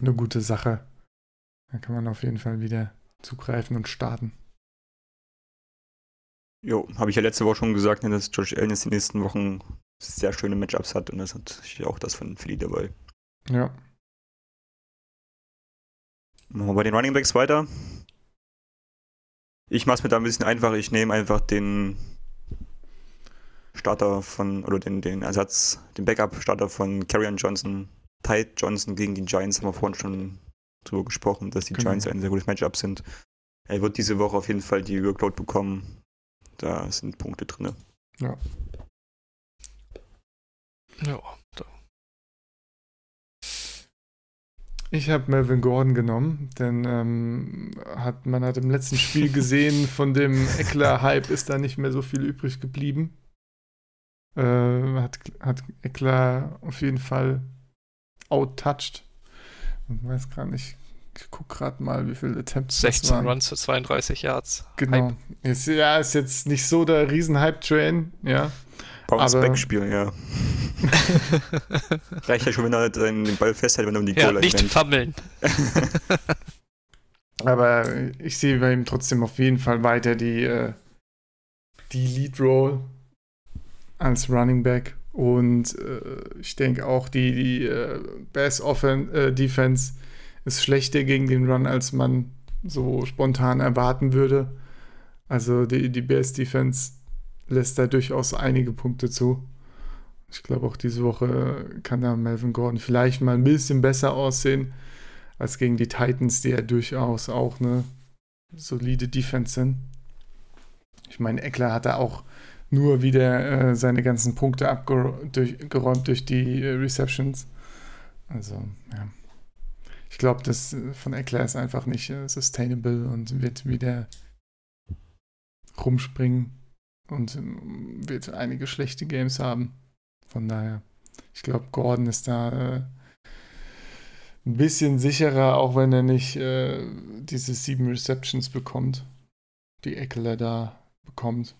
eine gute Sache. Da kann man auf jeden Fall wieder zugreifen und starten. Jo, habe ich ja letzte Woche schon gesagt, ne, dass Josh Allen jetzt die nächsten Wochen sehr schöne Matchups hat und das hat auch das von Philly dabei. Ja. Machen wir bei den Running Backs weiter. Ich mache es mir da ein bisschen einfach. Ich nehme einfach den Starter von, oder den, den Ersatz, den Backup-Starter von Carrion Johnson, Tide Johnson gegen die Giants, haben wir vorhin schon drüber gesprochen, dass die genau. Giants ein sehr gutes Matchup sind. Er wird diese Woche auf jeden Fall die Workload bekommen. Da sind Punkte drin. Ja. Ja, da. Ich habe Melvin Gordon genommen, denn ähm, hat, man hat im letzten Spiel [LAUGHS] gesehen, von dem Eckler-Hype ist da nicht mehr so viel übrig geblieben. Äh, hat, hat Eckler auf jeden Fall outtouched. Ich weiß gar nicht, ich gucke gerade mal, wie viele Attempts 16 Runs für 32 Yards. Genau. Ist, ja, ist jetzt nicht so der Riesen-Hype-Train, ja. Bounce-Back-Spiel, ja. [LAUGHS] Reicht ja schon, wenn er den Ball festhält, wenn er um die ja, Goal nicht rennt. fammeln. [LAUGHS] Aber ich sehe bei ihm trotzdem auf jeden Fall weiter die, äh, die Lead-Roll als Running Back. Und äh, ich denke auch, die, die äh, Bass Offen äh, Defense ist schlechter gegen den Run, als man so spontan erwarten würde. Also die, die Bears Defense lässt da durchaus einige Punkte zu. Ich glaube, auch diese Woche kann da Melvin Gordon vielleicht mal ein bisschen besser aussehen als gegen die Titans, die ja durchaus auch eine solide Defense sind. Ich meine, Eckler hat da auch nur wieder äh, seine ganzen Punkte abgeräumt durch, die äh, Receptions. Also, ja. Ich glaube, das äh, von Eckler ist einfach nicht äh, sustainable und wird wieder rumspringen und ähm, wird einige schlechte Games haben. Von daher, ich glaube, Gordon ist da äh, ein bisschen sicherer, auch wenn er nicht äh, diese sieben Receptions bekommt, die Eckler da bekommt.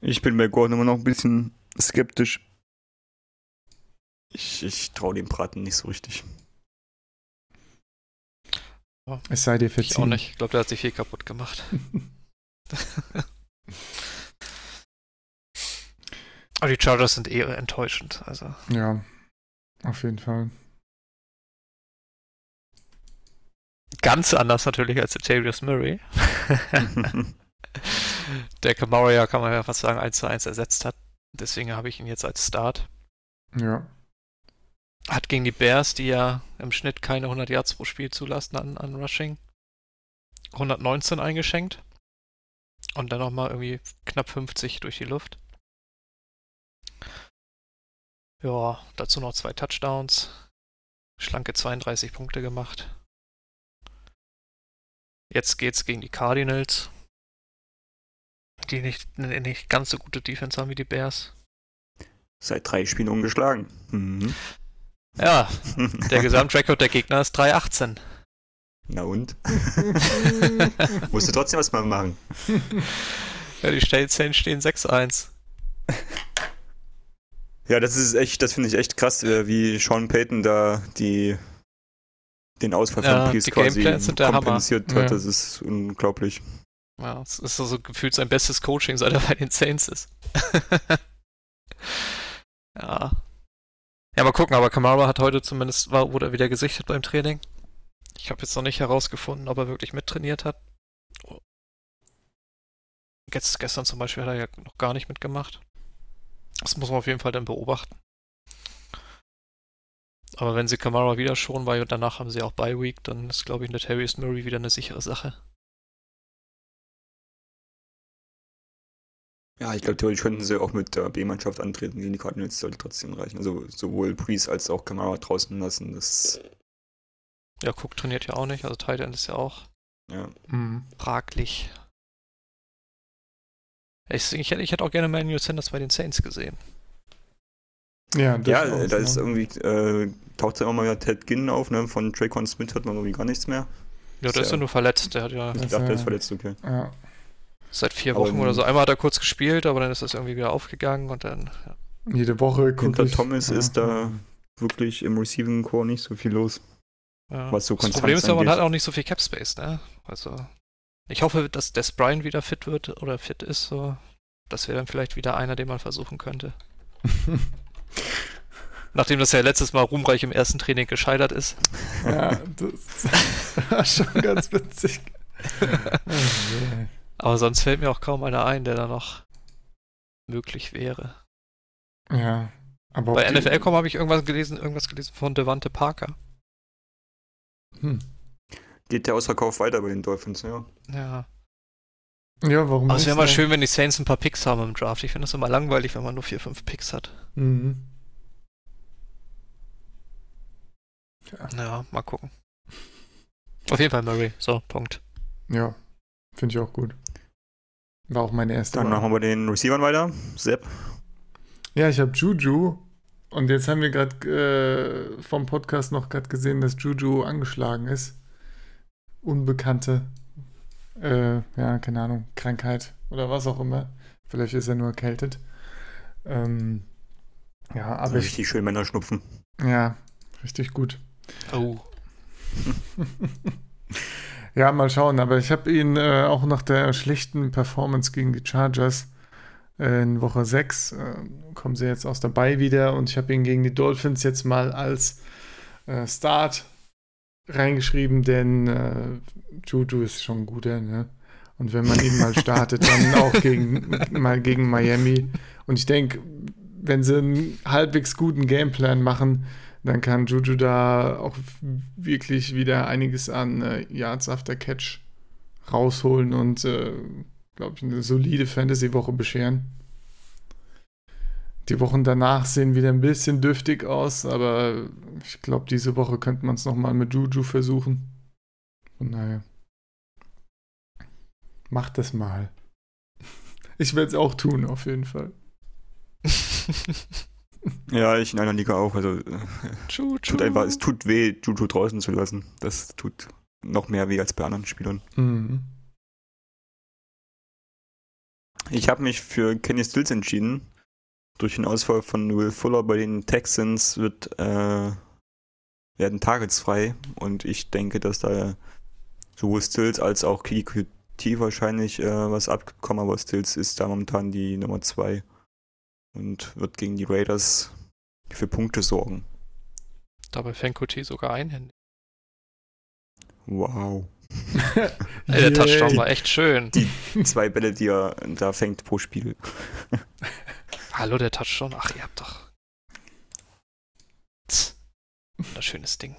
Ich bin bei Gordon immer noch ein bisschen skeptisch. Ich, ich traue dem Braten nicht so richtig. Es sei dir verziehen. Ich auch nicht. Ich glaube, der hat sich viel kaputt gemacht. [LAUGHS] [LAUGHS] Aber die Chargers sind eher enttäuschend. Also. Ja, auf jeden Fall. Ganz anders natürlich als der Jarius Murray. [LAUGHS] der Kamara ja, kann man ja fast sagen, 1 zu 1 ersetzt hat. Deswegen habe ich ihn jetzt als Start. Ja. Hat gegen die Bears, die ja im Schnitt keine 100 Yards pro Spiel zulassen an, an Rushing, 119 eingeschenkt. Und dann nochmal irgendwie knapp 50 durch die Luft. Ja, dazu noch zwei Touchdowns. Schlanke 32 Punkte gemacht. Jetzt geht's gegen die Cardinals, die nicht, nicht ganz so gute Defense haben wie die Bears. Seit drei Spielen ungeschlagen. Mhm. Ja, der Gesamtrekord der Gegner ist 3-18. Na und? [LAUGHS] Musst du trotzdem was mal machen. [LAUGHS] Ja, die Saints stehen 6-1. Ja, das ist echt, das finde ich echt krass, äh, wie Sean Payton da die den Ausfall von ja, Priest quasi kompensiert hat. Ja. Das ist unglaublich. Ja, es ist also gefühlt sein bestes Coaching, seit er bei den Saints ist. [LAUGHS] ja. Ja, mal gucken, aber Kamara hat heute zumindest, war, wurde er wieder gesichtet beim Training. Ich habe jetzt noch nicht herausgefunden, ob er wirklich mittrainiert hat. Jetzt, gestern zum Beispiel hat er ja noch gar nicht mitgemacht. Das muss man auf jeden Fall dann beobachten. Aber wenn sie Kamara wieder schon, weil danach haben sie auch Bye Week, dann ist, glaube ich, eine Terrius Murray wieder eine sichere Sache. Ja, ich glaube, theoretisch könnten sie auch mit der B-Mannschaft antreten gegen die Cardinals, sollte trotzdem reichen. Also sowohl Priest als auch Kamara draußen lassen, das. Ja, Cook trainiert ja auch nicht, also Titan ist ja auch ja. Mhm. fraglich. Ich, ich, ich hätte auch gerne Manuel Sanders bei den Saints gesehen. Ja, ja da ist irgendwie, äh, taucht ja immer mal wieder Ted Ginn auf, ne? Von Traycon Smith hört man irgendwie gar nichts mehr. Ja, der ist ja nur verletzt, der hat ja. Ich dachte, der ist verletzt, okay. Ja. Seit vier Wochen aber, oder so. Einmal hat er kurz gespielt, aber dann ist das irgendwie wieder aufgegangen und dann. Ja. Jede Woche guckt Hinter Thomas ja. ist da wirklich im Receiving Core nicht so viel los. Ja. Was so das Problem ist aber, man hat auch nicht so viel Cap Space, ne? Also. Ich hoffe, dass Des Bryant wieder fit wird oder fit ist. So. Das wäre dann vielleicht wieder einer, den man versuchen könnte. [LAUGHS] Nachdem das ja letztes Mal ruhmreich im ersten Training gescheitert ist. Ja, das war schon ganz witzig. [LAUGHS] Aber sonst fällt mir auch kaum einer ein, der da noch möglich wäre. Ja, aber. Bei NFL.com habe ich irgendwas gelesen, irgendwas gelesen von Devante Parker. Hm. Geht der Ausverkauf weiter bei den Dolphins, ja. Ja. Ja, warum Aber es wäre mal schön, wenn die Saints ein paar Picks haben im Draft. Ich finde das immer langweilig, wenn man nur vier, fünf Picks hat. Mhm. Ja, mal gucken. Auf jeden Fall Murray. So, Punkt. Ja, finde ich auch gut. War auch meine erste Dann Wahl. machen wir den Receivern weiter. Sepp. Ja, ich habe Juju. Und jetzt haben wir gerade äh, vom Podcast noch gerade gesehen, dass Juju angeschlagen ist. Unbekannte, äh, ja, keine Ahnung, Krankheit oder was auch immer. Vielleicht ist er nur erkältet. Ähm, ja, aber ich, Richtig schön Männerschnupfen. ja, richtig gut. Oh. [LAUGHS] Ja, mal schauen. Aber ich habe ihn äh, auch nach der schlechten Performance gegen die Chargers in Woche 6, äh, kommen sie jetzt aus dabei wieder und ich habe ihn gegen die Dolphins jetzt mal als äh, Start reingeschrieben, denn äh, Juju ist schon ein guter, ne? Und wenn man ihn mal startet, dann [LAUGHS] auch gegen, mal gegen Miami. Und ich denke, wenn sie einen halbwegs guten Gameplan machen, dann kann Juju da auch wirklich wieder einiges an äh, Yards after Catch rausholen und, äh, glaube ich, eine solide Fantasy-Woche bescheren. Die Wochen danach sehen wieder ein bisschen dürftig aus, aber ich glaube, diese Woche könnte man es nochmal mit Juju versuchen. Von daher. Macht das mal. [LAUGHS] Ich werde es auch tun, auf jeden Fall. [LAUGHS] Ja, ich in einer Liga auch. Also äh, Juju. tut einfach, es tut weh, Juju draußen zu lassen. Das tut noch mehr weh als bei anderen Spielern. Mhm. Ich habe mich für Kenny Stills entschieden. Durch den Ausfall von Will Fuller bei den Texans wird, äh, werden Targets frei und ich denke, dass da sowohl Stills als auch KQT wahrscheinlich äh, was abkommen, aber Stills ist da momentan die Nummer 2 und wird gegen die Raiders für Punkte sorgen. Dabei fängt Kuti sogar einhändig. Wow. Ey, der Touchdown war echt schön. Die- Zwei Bälle, die er da fängt pro Spiel. Hallo, der Touchdown. Ach, ihr habt doch. Tz. Ein schönes Ding.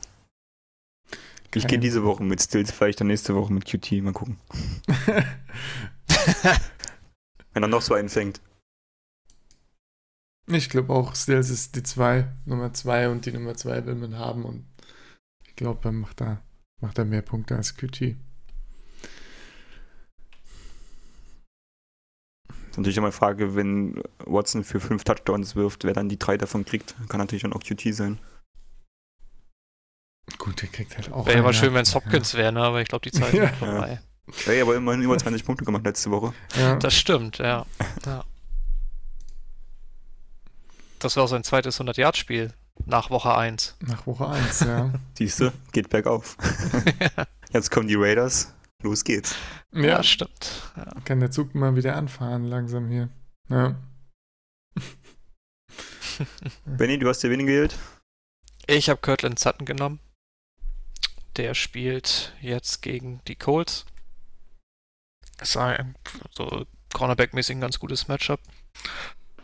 Ich gehe diese Woche mit Stills, vielleicht dann nächste Woche mit QT. Mal gucken. [LAUGHS] Wenn er noch so einen fängt. Ich glaube auch, Stills ist die 2, Nummer 2 und die Nummer 2 will man haben und ich glaube, dann macht er, macht er mehr Punkte als QT. Ist natürlich immer eine Frage, wenn Watson für fünf Touchdowns wirft, wer dann die drei davon kriegt. Kann natürlich dann auch QT sein. Gut, der kriegt halt auch. Wäre immer schön, wenn es Hopkins wäre, ne? aber ich glaube, die Zeit Ja. ist vorbei. Hey, aber immerhin über 20 Punkte gemacht letzte Woche. Ja. Das stimmt, ja. [LAUGHS] ja. Das war sein zweites 100-Yard-Spiel nach Woche 1. Nach Woche 1, ja. [LAUGHS] Siehste, geht bergauf. [LAUGHS] Jetzt kommen die Raiders. Los geht's. ja, ja, stimmt. Ja. kann der Zug mal wieder anfahren, langsam hier. Ja. [LAUGHS] Benny, du hast dir wen gewählt? Ich habe Kirtland Sutton genommen. Der spielt jetzt gegen die Colts. Es ist ein so Cornerback-mäßig ein ganz gutes Matchup.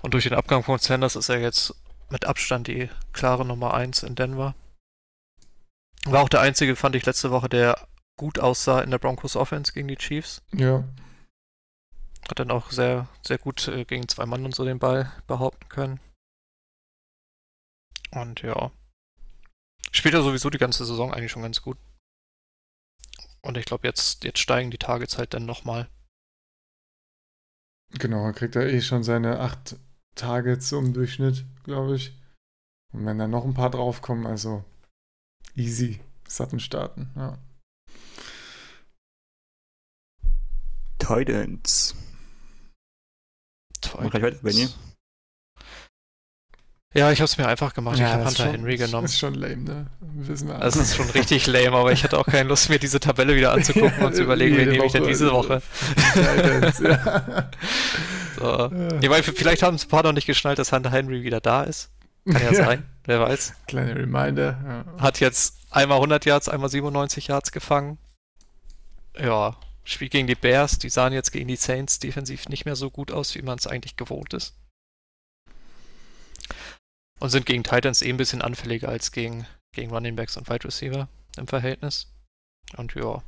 Und durch den Abgang von Sanders ist er jetzt mit Abstand die klare Nummer 1 in Denver. War auch der einzige, fand ich, letzte Woche, der gut aussah in der Broncos Offense gegen die Chiefs. Ja. Hat dann auch sehr, sehr gut äh, gegen zwei Mann und so den Ball behaupten können. Und ja. Spielt er sowieso die ganze Saison eigentlich schon ganz gut. Und ich glaube, jetzt, jetzt steigen die Targets halt dann nochmal. Genau, er kriegt ja eh schon seine 8 Targets im Durchschnitt, glaube ich. Und wenn da noch ein paar draufkommen, also easy. Sutton starten, ja. Titans. Mach weiter, Benny. Ja, ich habe es mir einfach gemacht. ich habe das Hunter schon- Henry genommen. Ist schon lame, ne? Wissen wir Das ist schon richtig lame, aber ich hatte auch keine Lust, mir diese Tabelle wieder anzugucken und zu [LAUGHS] überlegen, wen nehme ich denn diese Woche. Titans, ja. [LAUGHS] Ja. Ja, weil vielleicht haben es ein paar noch nicht geschnallt, dass Hunter Henry wieder da ist. Kann ja [LAUGHS] sein, wer weiß. Kleine Reminder. Ja. Hat jetzt einmal 100 Yards, einmal 97 Yards gefangen. Ja, Spiel gegen die Bears, die sahen jetzt gegen die Saints defensiv nicht mehr so gut aus, wie man es eigentlich gewohnt ist. Und sind gegen Titans eh ein bisschen anfälliger als gegen, gegen Running Backs und Wide Receiver im Verhältnis. Und ja,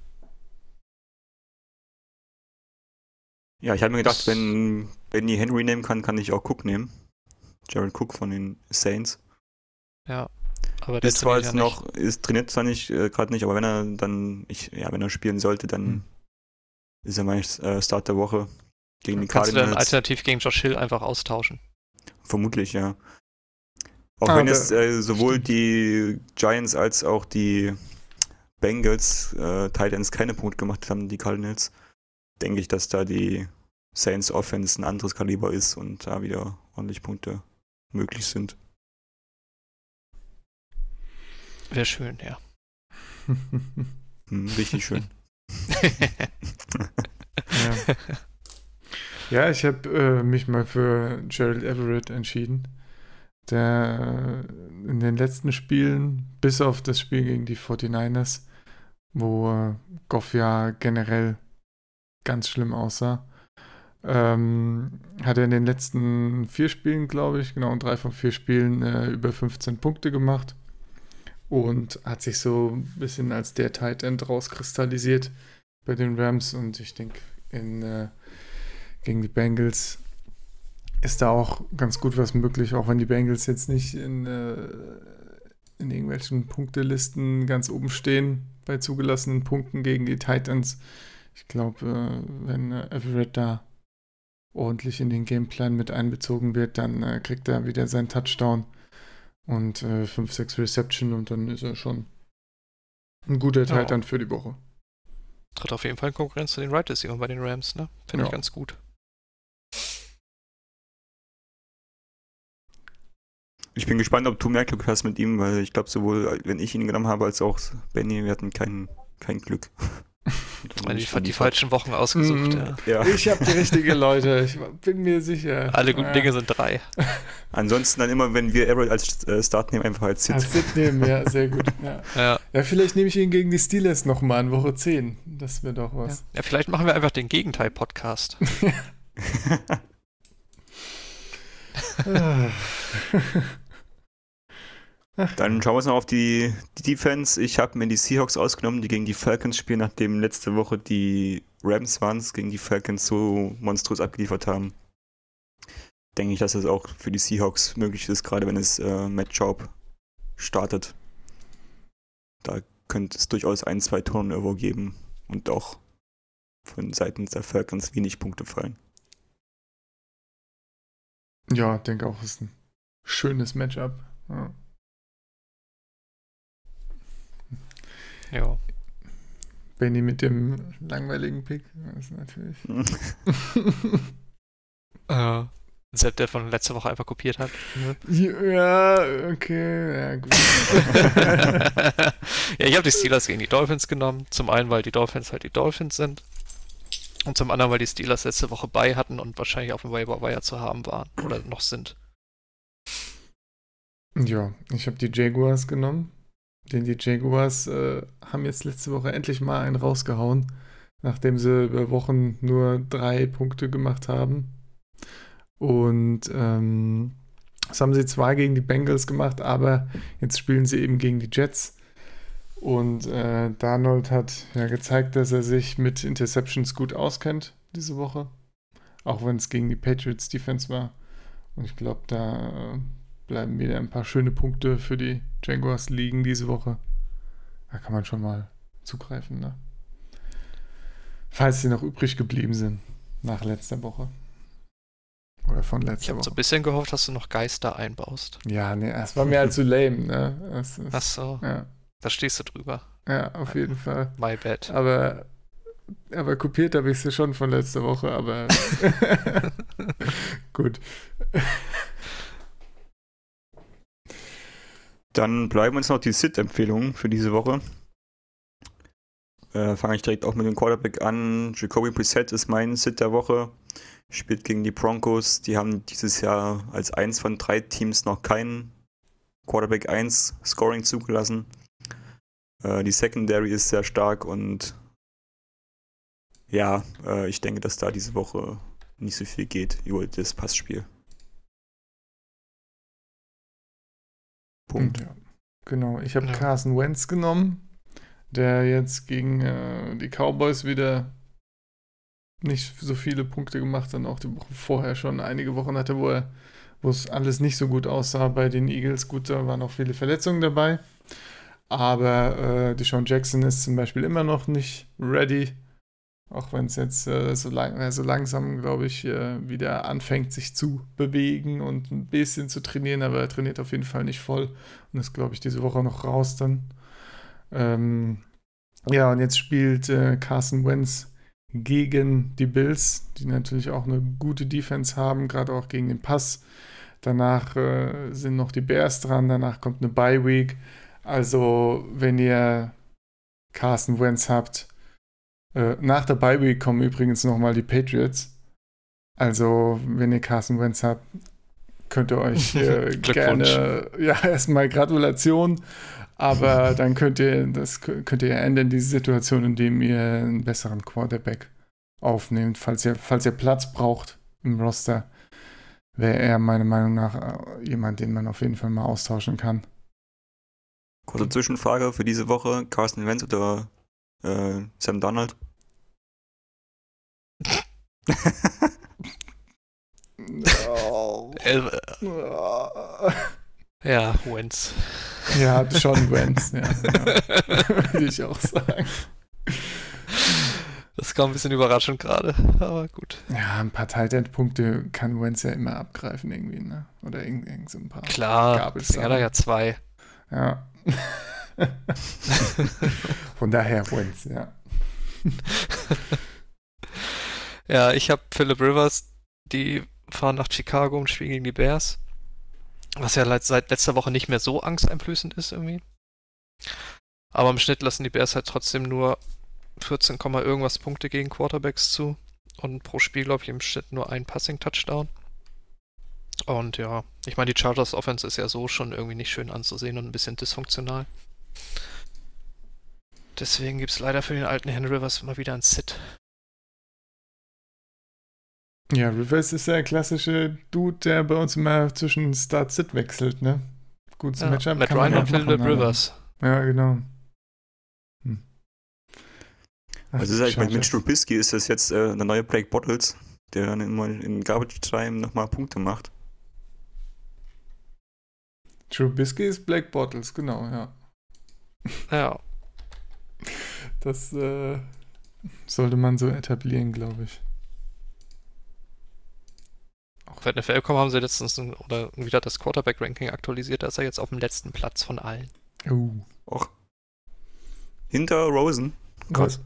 Ja, ich habe mir gedacht, Das- wenn Benny Henry nehmen kann, kann ich auch Cook nehmen. Jared Cook von den Saints. ja. Aber der Ist zwar trainiert jetzt ja noch, ist trainiert zwar nicht, äh, gerade nicht, aber wenn er dann, ich, ja, wenn er spielen sollte, dann Hm. ist er mein äh, Start der Woche gegen die nicht. Kannst du dann Cardinals. alternativ gegen Josh Hill einfach austauschen? Vermutlich, ja. Auch Ah, wenn es äh, sowohl stimmt. die Giants als auch die Bengals äh, Titans keine Punkte gemacht haben, die Cardinals, denke ich, dass da die Saints Offense ein anderes Kaliber ist und da wieder ordentlich Punkte möglich sind. Wäre schön, ja. [LAUGHS] Hm, richtig schön. [LAUGHS] ja. ja, ich habe äh, mich mal für Gerald Everett entschieden, der äh, in den letzten Spielen, bis auf das Spiel gegen die 49ers, wo äh, Goff ja generell ganz schlimm aussah, ähm, hat er in den letzten vier Spielen, glaube ich, genau, drei von vier Spielen äh, über 15 Punkte gemacht und hat sich so ein bisschen als der Tight End rauskristallisiert bei den Rams und ich denke, in, äh, gegen die Bengals ist da auch ganz gut was möglich, auch wenn die Bengals jetzt nicht in, äh, in irgendwelchen Punktelisten ganz oben stehen bei zugelassenen Punkten gegen die Titans. Ich glaube, äh, wenn äh, Everett da ordentlich in den Gameplan mit einbezogen wird, dann äh, kriegt er wieder seinen Touchdown und 5, 6 Reception und dann ist er schon ein guter Ja. Titan für die Woche. Tritt auf jeden Fall in Konkurrenz zu den Right Receiver bei den Rams, ne? Finde Ja. ich ganz gut. Ich bin gespannt, ob du mehr Glück hast mit ihm, weil ich glaube, sowohl wenn ich ihn genommen habe, als auch Benny, wir hatten kein, kein Glück. [LAUGHS] Die, die falschen Wochen ausgesucht, Mhm. ja. Ja. Ich habe die richtige [LAUGHS] Leute, ich bin mir sicher. Alle guten Ja. Dinge sind drei. [LAUGHS] Ansonsten dann immer, wenn wir Everett als äh, Start nehmen, einfach als Sit. Als Sit nehmen, ja, sehr gut. Ja. [LAUGHS] Ja. ja, vielleicht nehme ich ihn gegen die Steelers nochmal in Woche 10. Das wäre doch was. ja, vielleicht machen wir einfach den Gegenteil-Podcast. Dann schauen wir uns noch auf die, die Defense. Ich habe mir die Seahawks ausgenommen, die gegen die Falcons spielen, nachdem letzte Woche die Rams waren, gegen die Falcons so monströs abgeliefert haben. Denke ich, dass es auch für die Seahawks möglich ist, gerade wenn es äh, Matt Schaub startet. Da könnte es durchaus ein, zwei Turnover geben und auch von Seiten der Falcons wenig Punkte fallen. ja, denke auch, ist ein schönes Matchup. Ja. Ja. Benny mit dem langweiligen Pick. Das ist natürlich. [LAUGHS] Äh, Sepp, der von letzter Woche einfach kopiert hat. ja, okay, ja, gut. [LAUGHS] ja, ich habe die Steelers gegen die Dolphins genommen. Zum einen, weil die Dolphins halt die Dolphins sind. Und zum anderen, weil die Steelers letzte Woche bei hatten und wahrscheinlich auf dem Waiver Wire zu haben waren oder noch sind. Ja, ich habe die Jaguars genommen. Denn die Jaguars äh, haben jetzt letzte Woche endlich mal einen rausgehauen, nachdem sie über Wochen nur drei Punkte gemacht haben. Und ähm, das haben sie zwar gegen die Bengals gemacht, aber jetzt spielen sie eben gegen die Jets. Und äh, Darnold hat ja gezeigt, dass er sich mit Interceptions gut auskennt diese Woche. Auch wenn es gegen die Patriots Defense war. Und ich glaube, da bleiben wieder ein paar schöne Punkte für die Jaguars liegen diese Woche. Da kann man schon mal zugreifen, ne? Falls sie noch übrig geblieben sind nach letzter Woche. Oder von Ich letzter habe so Woche. ein bisschen gehofft, dass du noch Geister einbaust. Ja, nee, das war mir allzu lame, ne? Das ist, Ach so, ja, da stehst du drüber. ja, auf jeden Fall. My bad. Aber, aber kopiert habe ich sie schon von letzter Woche, aber [LAUGHS] [LAUGHS] gut. Dann bleiben uns noch die Sit-Empfehlungen für diese Woche. Äh, Fange ich direkt auch mit dem Quarterback an. Jacoby Brissett ist mein Sit der Woche. Spielt gegen die Broncos. Die haben dieses Jahr als eins von drei Teams noch keinen Quarterback 1 Scoring zugelassen. Äh, die Secondary ist sehr stark und ja, äh, ich denke, dass da diese Woche nicht so viel geht über das Passspiel. Punkt. Ja, genau, ich habe Ja. Carson Wentz genommen, der jetzt gegen äh, die Cowboys wieder nicht so viele Punkte gemacht hat, auch die Woche vorher schon einige Wochen hatte, wo er, wo es alles nicht so gut aussah bei den Eagles. Gut, da waren auch viele Verletzungen dabei. Aber äh, Deshaun Jackson ist zum Beispiel immer noch nicht ready. Auch wenn es jetzt äh, so, lang, äh, so, langsam, glaube ich, äh, wieder anfängt, sich zu bewegen und ein bisschen zu trainieren. Aber er trainiert auf jeden Fall nicht voll und ist, glaube ich, diese Woche noch raus dann. Ähm, ja, und jetzt spielt äh, Carson Wentz gegen die Bills, die natürlich auch eine gute Defense haben, gerade auch gegen den Pass. Danach äh, sind noch die Bears dran, danach kommt eine Bye Week. Also, wenn ihr Carson Wentz habt, äh, nach der Bye Week kommen übrigens nochmal die Patriots. Also, wenn ihr Carson Wentz habt, könnt ihr euch [LAUGHS] äh, gerne, ja, erstmal Gratulation, aber [LAUGHS] dann könnt ihr, das könnt ihr ändern, diese Situation, indem ihr einen besseren Quarterback aufnehmt, falls ihr, falls ihr Platz braucht im Roster, wäre er meiner Meinung nach äh, jemand, den man auf jeden Fall mal austauschen kann. Kurze Zwischenfrage für diese Woche: Carsten Wentz oder äh, Sam Donald? Ja, Wentz. Ja, schon Wentz, ja. ja. [LAUGHS] Würde ich auch sagen. Das kam ein bisschen überraschend gerade, aber gut. Ja, ein paar Tight-End-Punkte kann Wentz ja immer abgreifen irgendwie, ne? Oder irgend, irgend so ein paar. Klar, deswegen hat er ja zwei. Ja. [LAUGHS] Von daher Wentz, ja. [LAUGHS] ja, ich habe Philip Rivers, die fahren nach Chicago und spielen gegen die Bears. Was ja seit letzter Woche nicht mehr so angsteinflößend ist irgendwie. Aber im Schnitt lassen die Bears halt trotzdem nur 14, irgendwas Punkte gegen Quarterbacks zu. Und pro Spiel, glaube ich, im Schnitt nur ein Passing-Touchdown. Und ja, ich meine, die Chargers Offense ist ja so schon irgendwie nicht schön anzusehen und ein bisschen dysfunktional. Deswegen gibt es leider für den alten Henry Rivers mal wieder ein Sit. Ja, Rivers ist der klassische Dude, der bei uns immer zwischen Start-Sit wechselt, ne? Gutes ja, Matchup. Matt Ryan und Philip Rivers. Ja, genau. Hm. Ach, Was ist eigentlich mit Mitch Trubisky? Ist das jetzt äh, der neue Blake Bottles, der dann immer in Garbage Time nochmal Punkte macht? Trubisky ist Black Bottles, genau, ja. Ja. Das äh, sollte man so etablieren, glaube ich. Auf NFL.com haben sie letztens ein, oder wieder das Quarterback-Ranking aktualisiert, da ist er jetzt auf dem letzten Platz von allen. Oh. Och. Hinter Rosen. Krass.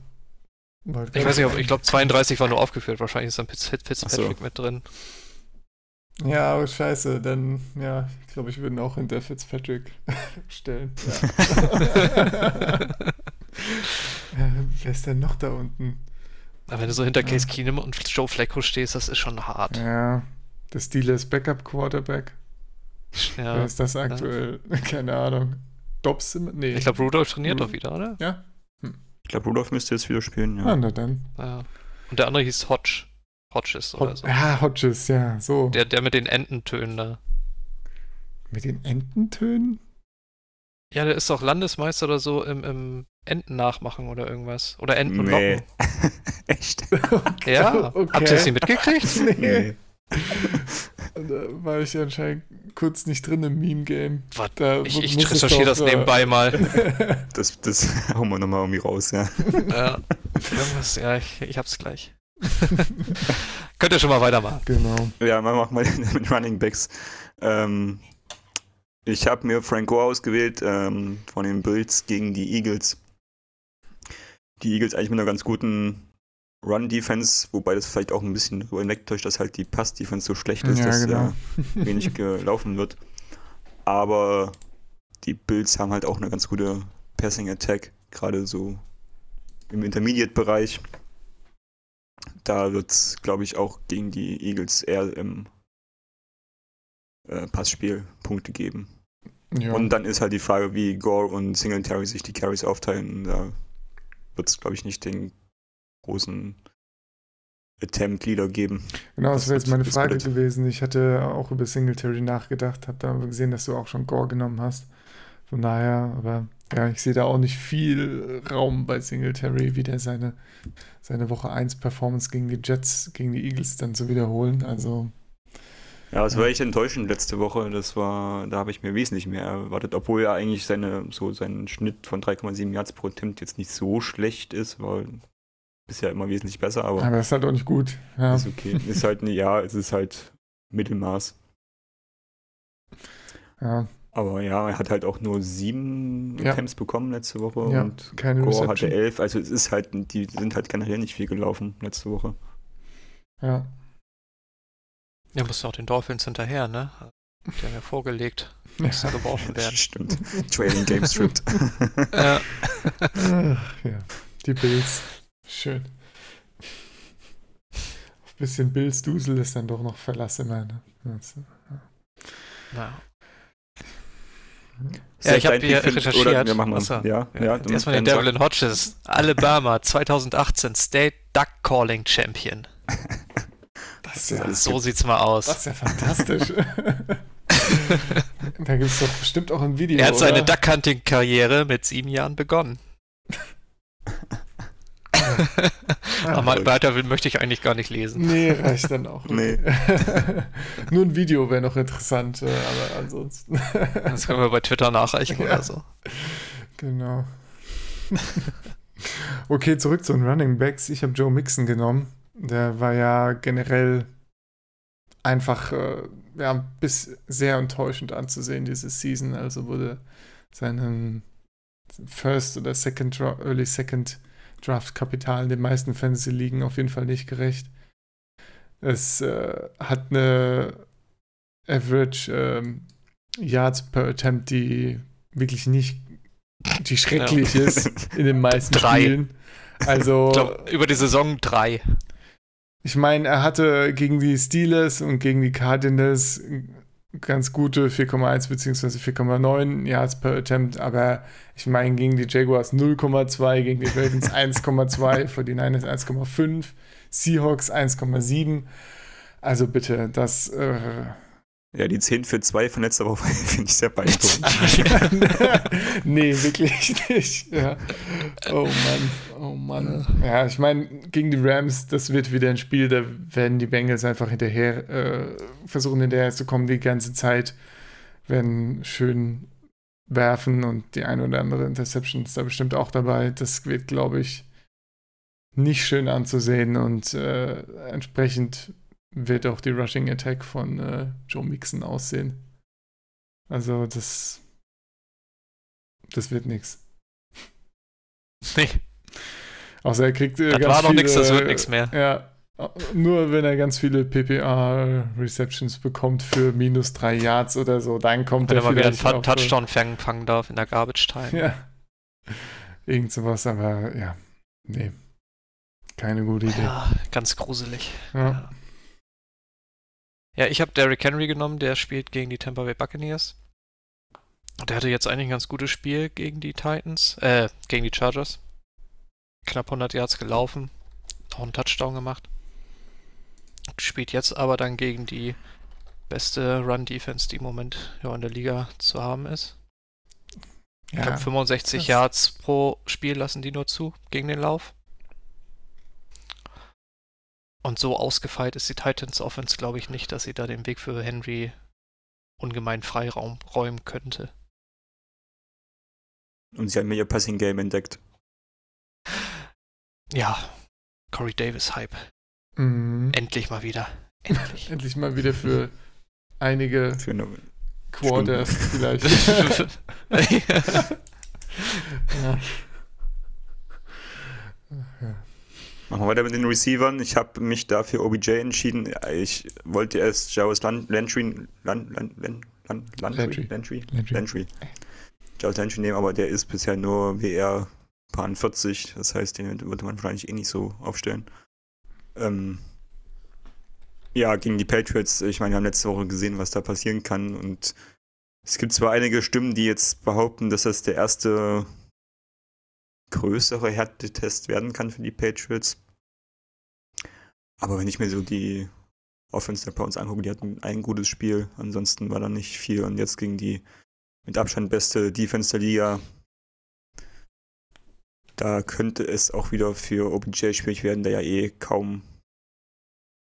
Ich weiß nicht, ob, ich glaube 32 war nur aufgeführt, wahrscheinlich ist dann Fitzpatrick so. mit drin. Ja, aber scheiße, dann, ja, ich glaube, ich würde auch hinter Fitzpatrick [LAUGHS] stellen. Ja. ja, [LAUGHS] wer ist denn noch da unten? Aber wenn du so hinter Case Keenum und Joe Flacco stehst, das ist schon hart. Ja, der Steelers Backup Quarterback. Ja. Wer ist das aktuell? Ja. [LAUGHS] Keine Ahnung. Dobbs? Nee. Ich glaube, Rudolph trainiert doch wieder, oder? Ja. Hm. Ich glaube, Rudolph müsste jetzt wieder spielen, ja. Ah, na dann. Ja. Und der andere hieß Hodge. Hodges oder so. Ja, Hodges, ja, so. Der, der mit den Ententönen da. Mit den Ententönen? Ja, der ist doch Landesmeister oder so im, im Enten nachmachen oder irgendwas. Oder Enten nee. locken. [LAUGHS] Echt? [LAUGHS] Okay, ja, okay. habt ihr das nicht mitgekriegt? nee. nee. Da war ich anscheinend kurz nicht drin im Meme-Game. Ich, ich recherchiere das nebenbei mal. [LAUGHS] das, das [LAUGHS] hauen wir nochmal irgendwie raus, ja. ja. Irgendwas, ja, ich, ich hab's gleich. [LAUGHS] Könnt ihr schon mal weitermachen. Genau. Ja, wir machen mal mit Running Backs. Ähm, ich habe mir Franco ausgewählt ähm, von den Bills gegen die Eagles. Die Eagles eigentlich mit einer ganz guten Run-Defense, wobei das vielleicht auch ein bisschen darüber hinwegtäuscht, dass halt die Pass-Defense so schlecht ist, ja, dass genau. äh, [LAUGHS] wenig gelaufen wird. Aber die Bills haben halt auch eine ganz gute Passing-Attack, gerade so im Intermediate-Bereich. Da wird es, glaube ich, auch gegen die Eagles eher im äh, Passspiel Punkte geben. Ja. Und dann ist halt die Frage, wie Gore und Singletary sich die Carries aufteilen. Da wird es, glaube ich, nicht den großen Attempt-Leader geben. Genau, das, das wäre jetzt meine Frage gewesen. Ich hatte auch über Singletary nachgedacht, habe da gesehen, dass du auch schon Gore genommen hast. Von daher, aber ja, ich sehe da auch nicht viel Raum bei Singletary, wie der seine, seine Woche 1 Performance gegen die Jets, gegen die Eagles dann zu wiederholen. Also Ja, es war echt enttäuschend letzte Woche. Das war, da habe ich mir wesentlich mehr erwartet, obwohl ja eigentlich seine, so sein Schnitt von 3,7 Yards pro Attempt jetzt nicht so schlecht ist, war bisher immer wesentlich besser, aber. Aber das ist halt auch nicht gut. Ja. Ist okay. Ist halt, ja, es ist halt Mittelmaß. Ja. Aber ja, er hat halt auch nur sieben Ja. Attempts bekommen letzte Woche Ja, und keine Gore hatte Reception. elf. Also es ist halt, die sind halt generell nicht viel gelaufen letzte Woche. Ja. Ja, musst du auch den Dolphins hinterher, ne? Die haben ja vorgelegt, muss da geworfen werden. [LAUGHS] Stimmt. Trailing Game stripped. Ja. Ach, ja. Die Bills. Schön. Auf ein bisschen Bills-Dusel ist dann doch noch Verlass immer. Ne? Also, Ja, das ich hab dein hier recherchiert. Oder, wir machen mal. Achso. Ja, ja. ja, erstmal den Devlin Hodges, Alabama 2018 State Duck Calling Champion. [LAUGHS] das, ja, So sieht's mal aus. das ist ja fantastisch. [LAUGHS] da gibt es doch bestimmt auch ein Video. er hat seine? Duck Hunting Karriere mit sieben Jahren begonnen. Aber weiter will- möchte ich eigentlich gar nicht lesen. Nee, reicht dann auch. Nee. [LAUGHS] Nur ein Video wäre noch interessant, äh, aber ansonsten. [LAUGHS] Das können wir bei Twitter nachreichen Ja. oder so. Genau. [LAUGHS] okay, zurück zu den Running Backs. Ich habe Joe Mixon genommen. Der war ja generell einfach äh, ja, bis sehr enttäuschend anzusehen, diese Season. Also wurde seinem First oder Second Early Second Draft Kapital in den meisten Fantasy Ligen auf jeden Fall nicht gerecht. Es äh, hat eine Average ähm, Yards per Attempt, die wirklich nicht, die schrecklich [LAUGHS] ist in den meisten Drei. Spielen. Also, Ich glaub, über die Saison drei. ich meine, er hatte gegen die Steelers und gegen die Cardinals ganz gute 4,1 bzw. 4,9 Yards per Attempt, aber ich meine, gegen die Jaguars 0,2, gegen die Ravens 1,2, für die Niners 1,5, Seahawks 1,7. Also bitte, das äh, Ja, die 10 für 2 von letzter [LAUGHS] Woche finde ich sehr beeindruckend. [LAUGHS] nee, wirklich nicht. Ja. Oh Mann, oh Mann. Ja, ich meine, gegen die Rams, das wird wieder ein Spiel, da werden die Bengals einfach hinterher äh, versuchen, hinterher zu kommen die ganze Zeit, werden schön werfen und die eine oder andere Interception ist da bestimmt auch dabei. Das wird, glaube ich, nicht schön anzusehen und äh, entsprechend wird auch die Rushing Attack von äh, Joe Mixon aussehen. Also das das wird nichts. Nee, Außer er kriegt äh, das ganz war noch viele, nichts, das wird nichts mehr. Ja, nur wenn er ganz viele PPR-Receptions bekommt für minus drei Yards oder so, dann kommt Wenn er er mal wieder einen äh, Touchdown fangen, fangen darf in der Garbage Time. Ja. Irgend sowas, aber ja, nee. Keine gute Idee. Ja, ganz gruselig. Ja. Ja, ich habe Derrick Henry genommen, der spielt gegen die Tampa Bay Buccaneers. Und der hatte jetzt eigentlich ein ganz gutes Spiel gegen die Titans, äh, gegen die Chargers. Knapp 100 Yards gelaufen, auch einen Touchdown gemacht. Spielt jetzt aber dann gegen die beste Run-Defense, die im Moment ja, in der Liga zu haben ist. Ich Ja. glaube, 65 krass. Yards pro Spiel lassen die nur zu gegen den Lauf. Und so ausgefeilt ist die Titans Offense, glaube ich, nicht, dass sie da den Weg für Henry ungemein Freiraum räumen könnte. Und sie haben mir ihr Passing Game entdeckt. Ja, Corey Davis Hype. Mhm. Endlich mal wieder. Endlich. [LAUGHS] Endlich mal wieder für einige Für eine, Quarters vielleicht. [LAUGHS] [LAUGHS] ja. Ja. Machen wir weiter mit den Receivern. Ich habe mich dafür OBJ entschieden. Ich wollte erst Jarvis Lan- Landry, Lan- Lan- Lan- Lan- Landry, Landry. Landry, Landry. Jarvis Landry nehmen, aber der ist bisher nur WR paar 40. Das heißt, den würde man wahrscheinlich eh nicht so aufstellen. Ähm, ja, gegen die Patriots. Ich meine, wir haben letzte Woche gesehen, was da passieren kann. Und es gibt zwar einige Stimmen, die jetzt behaupten, dass das der erste größere Härtetest werden kann für die Patriots. Aber wenn ich mir so die Offense der bei uns angucke, die hatten ein gutes Spiel, ansonsten war da nicht viel. Und jetzt gegen die mit Abstand beste Defense der Liga, da könnte es auch wieder für OBJ schwierig werden, der ja eh kaum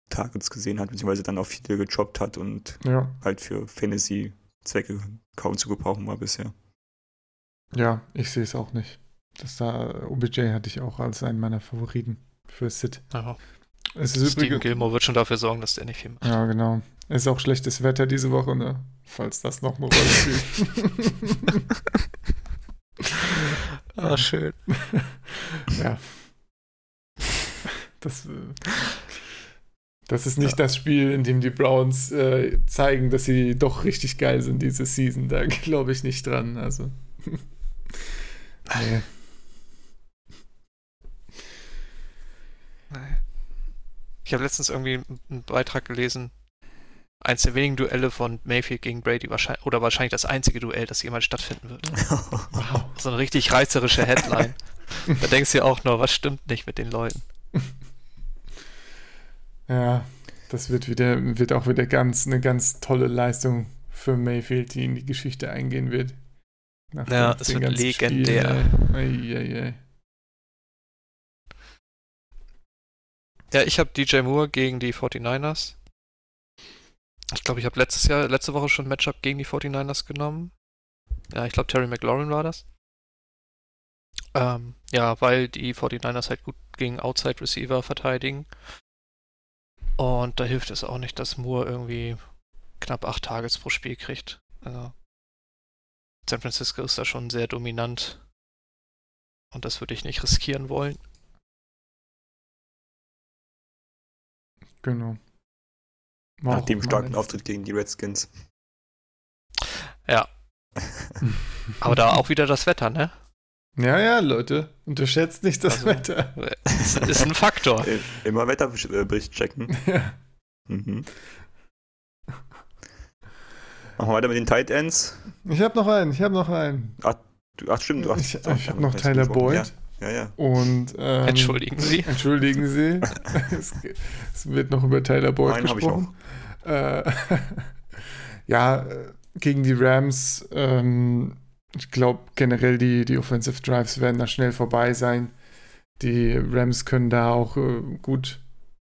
Targets gesehen hat, beziehungsweise dann auch viele gejobbt hat und Ja, halt für Fantasy-Zwecke kaum zu gebrauchen war bisher. ja, ich sehe es auch nicht. Das da, OBJ hatte ich auch als einen meiner Favoriten für Sid. Ja. Es ist Steven übrigens. Gilmore wird schon dafür sorgen, dass der nicht viel macht. Ja, genau. Es ist auch schlechtes Wetter diese Woche, ne? Falls das noch eine Rolle spielt. [LAUGHS] Ah, schön. [LAUGHS] ja. Das, äh, das ist nicht das Spiel, in dem die Browns äh, zeigen, dass sie doch richtig geil sind diese Season. Da glaube ich nicht dran. Also. [LAUGHS] nee. Ich habe letztens irgendwie einen Beitrag gelesen. Eins der wenigen Duelle von Mayfield gegen Brady wahrscheinlich, oder wahrscheinlich das einzige Duell, das jemals stattfinden wird. [LAUGHS] Wow. So eine richtig reißerische Headline. da denkst du ja auch nur, was stimmt nicht mit den Leuten? [LAUGHS] Ja, das wird wieder, wird auch wieder ganz, eine ganz tolle Leistung für Mayfield, die in die Geschichte eingehen wird. Nach Ja, es wird legendär. Ei, ei, ei. Ja, ich habe DJ Moore gegen die 49ers. Ich glaube, ich habe letztes Jahr, letzte Woche schon ein Matchup gegen die 49ers genommen. Ja, ich glaube, Terry McLaurin war das. Ähm, ja, weil die 49ers halt gut gegen Outside Receiver verteidigen. Und da hilft es auch nicht, dass Moore irgendwie knapp acht Targets pro Spiel kriegt. Also, San Francisco ist da schon sehr dominant. Und das würde ich nicht riskieren wollen. Genau. War Nach dem starken Auftritt gegen die Redskins. Ja, [LAUGHS] aber da auch wieder das Wetter, ne? Ja, ja, Leute, unterschätzt nicht das Also- Wetter. Das ist ein Faktor. Äh, Immer Wetterbericht checken. [LAUGHS] Ja. Mhm. Machen wir weiter mit den Tight Ends. Ich habe noch einen, ich habe noch einen. Du, ach, stimmt, du hast. Ich, ich habe noch Tyler. Boyd. Ja, ja. ja. Und ähm, Entschuldigen Sie. Entschuldigen Sie. [LAUGHS] es, es wird noch über Tyler Boyd Einen habe ich gesprochen. Äh, [LAUGHS] ja, äh, gegen die Rams, ähm, ich glaube generell die, die Offensive Drives werden da schnell vorbei sein. Die Rams können da auch äh, gut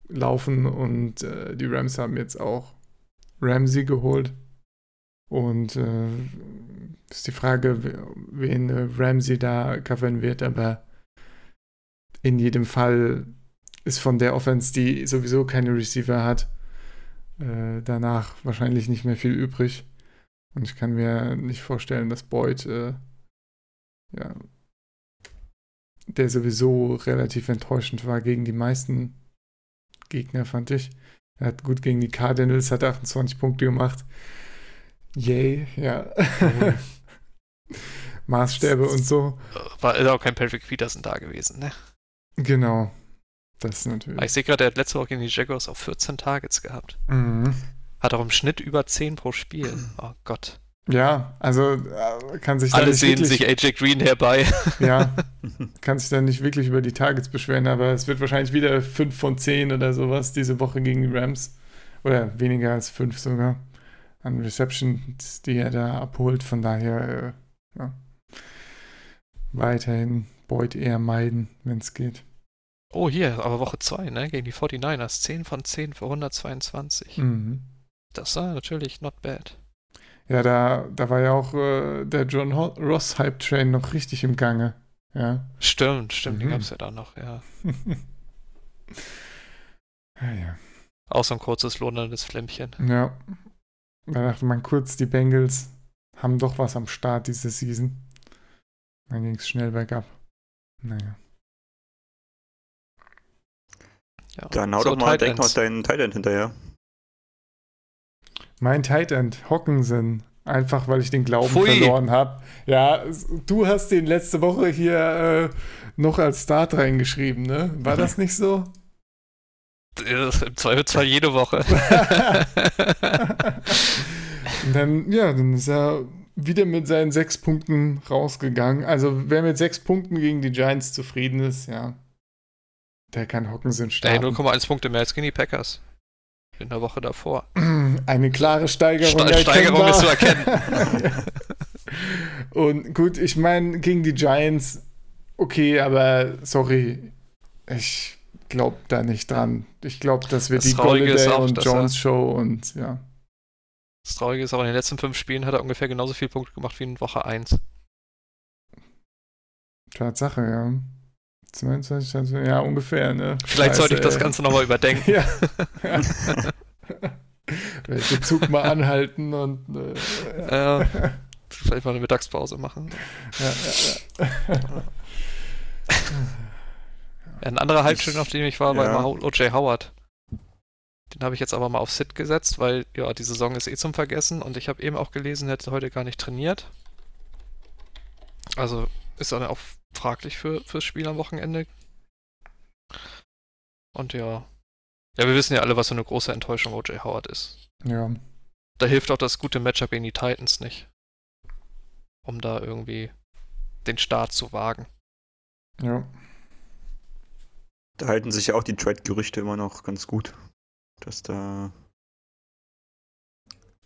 laufen und äh, die Rams haben jetzt auch Ramsey geholt. Und äh, ist die Frage, we- wen äh, Ramsey da covern wird, aber in jedem Fall ist von der Offense, die sowieso keine Receiver hat, äh, danach wahrscheinlich nicht mehr viel übrig. Und ich kann mir nicht vorstellen, dass Boyd, äh, ja, der sowieso relativ enttäuschend war gegen die meisten Gegner, fand ich. Er hat gut gegen die Cardinals, hat 28 Punkte gemacht. Yay, ja. [LAUGHS] Maßstäbe und so. War auch kein Patrick Peterson da gewesen, ne? Genau. Das natürlich. ich sehe gerade, er hat letzte Woche gegen die Jaguars auch 14 Targets gehabt. Mhm. Hat auch im Schnitt über 10 pro Spiel. Oh Gott. Ja, also äh, kann sich da Alle nicht sehen wirklich, sich AJ Green herbei. [LAUGHS] ja, [LAUGHS] kann sich dann nicht wirklich über die Targets beschweren, aber es wird wahrscheinlich wieder 5 von 10 oder sowas diese Woche gegen die Rams. Oder weniger als 5 sogar an Receptions, die er da abholt. Von daher, äh, ja. Weiterhin Boyd eher meiden, wenn es geht. Oh, hier, aber Woche 2, ne? Gegen die 49ers. 10 von 10 für 122. Mhm. Das war natürlich not bad. Ja, da, da war ja auch äh, der John Ross Hype Train noch richtig im Gange. Ja. Stimmt, stimmt, den Mhm. gab es ja da noch, ja. ja, [LAUGHS] ja. Auch so ein kurzes, lohnendes Flämmchen. Ja. Da dachte man kurz, die Bengals haben doch was am Start diese Season. Dann ging es schnell bergab. Naja. Ja. Dann hau So, doch mal Tight direkt noch deinen Tight End hinterher. Mein Tight End, Hockensen. Einfach weil ich den Glauben Pfui. verloren habe. Ja, du hast den letzte Woche hier äh, noch als Start reingeschrieben, ne? War das nicht so? Das Im Zweifelsfall jede Woche. [LAUGHS] [LAUGHS] Und dann, ja, dann ist er wieder mit seinen sechs Punkten rausgegangen. Also, wer mit sechs Punkten gegen die Giants zufrieden ist, ja, der kann Hockensen Ey, starten. 0,1 Punkte mehr als gegen die Packers. In der Woche davor. [CLEARS THROAT] Eine klare Steigerung. Ste- Steigerung ist zu erkennen. [LAUGHS] Und gut, ich meine, gegen die Giants, okay, aber sorry, ich glaube da nicht dran. Ich glaube, dass wir Das die Golladay auch, und Jones Show und ja. Das Traurige ist auch, in den letzten fünf Spielen hat er ungefähr genauso viele Punkte gemacht wie in Woche 1. Tatsache, ja. 22, also, ja, ungefähr, ne? Vielleicht sollte ich Scheiße, das ey. Ganze nochmal überdenken. Ja. [LAUGHS] Welche Zug mal anhalten und äh, ja. Äh, [LAUGHS] vielleicht mal eine Mittagspause machen. Ja, ja, ja. Ein anderer Halbstück, auf dem ich war, war Ja. immer O.J. Howard. Den habe ich jetzt aber mal auf Sit gesetzt, weil ja, die Saison ist eh zum Vergessen und ich habe eben auch gelesen, er hätte heute gar nicht trainiert. Also ist dann auch fraglich für, fürs Spiel am Wochenende. Und ja. Ja, wir wissen ja alle, was so eine große Enttäuschung O.J. Howard ist. ja. Da hilft auch das gute Matchup gegen die Titans nicht. Um da irgendwie den Start zu wagen. ja. Da halten sich ja auch die Trade-Gerüchte immer noch ganz gut. Dass da.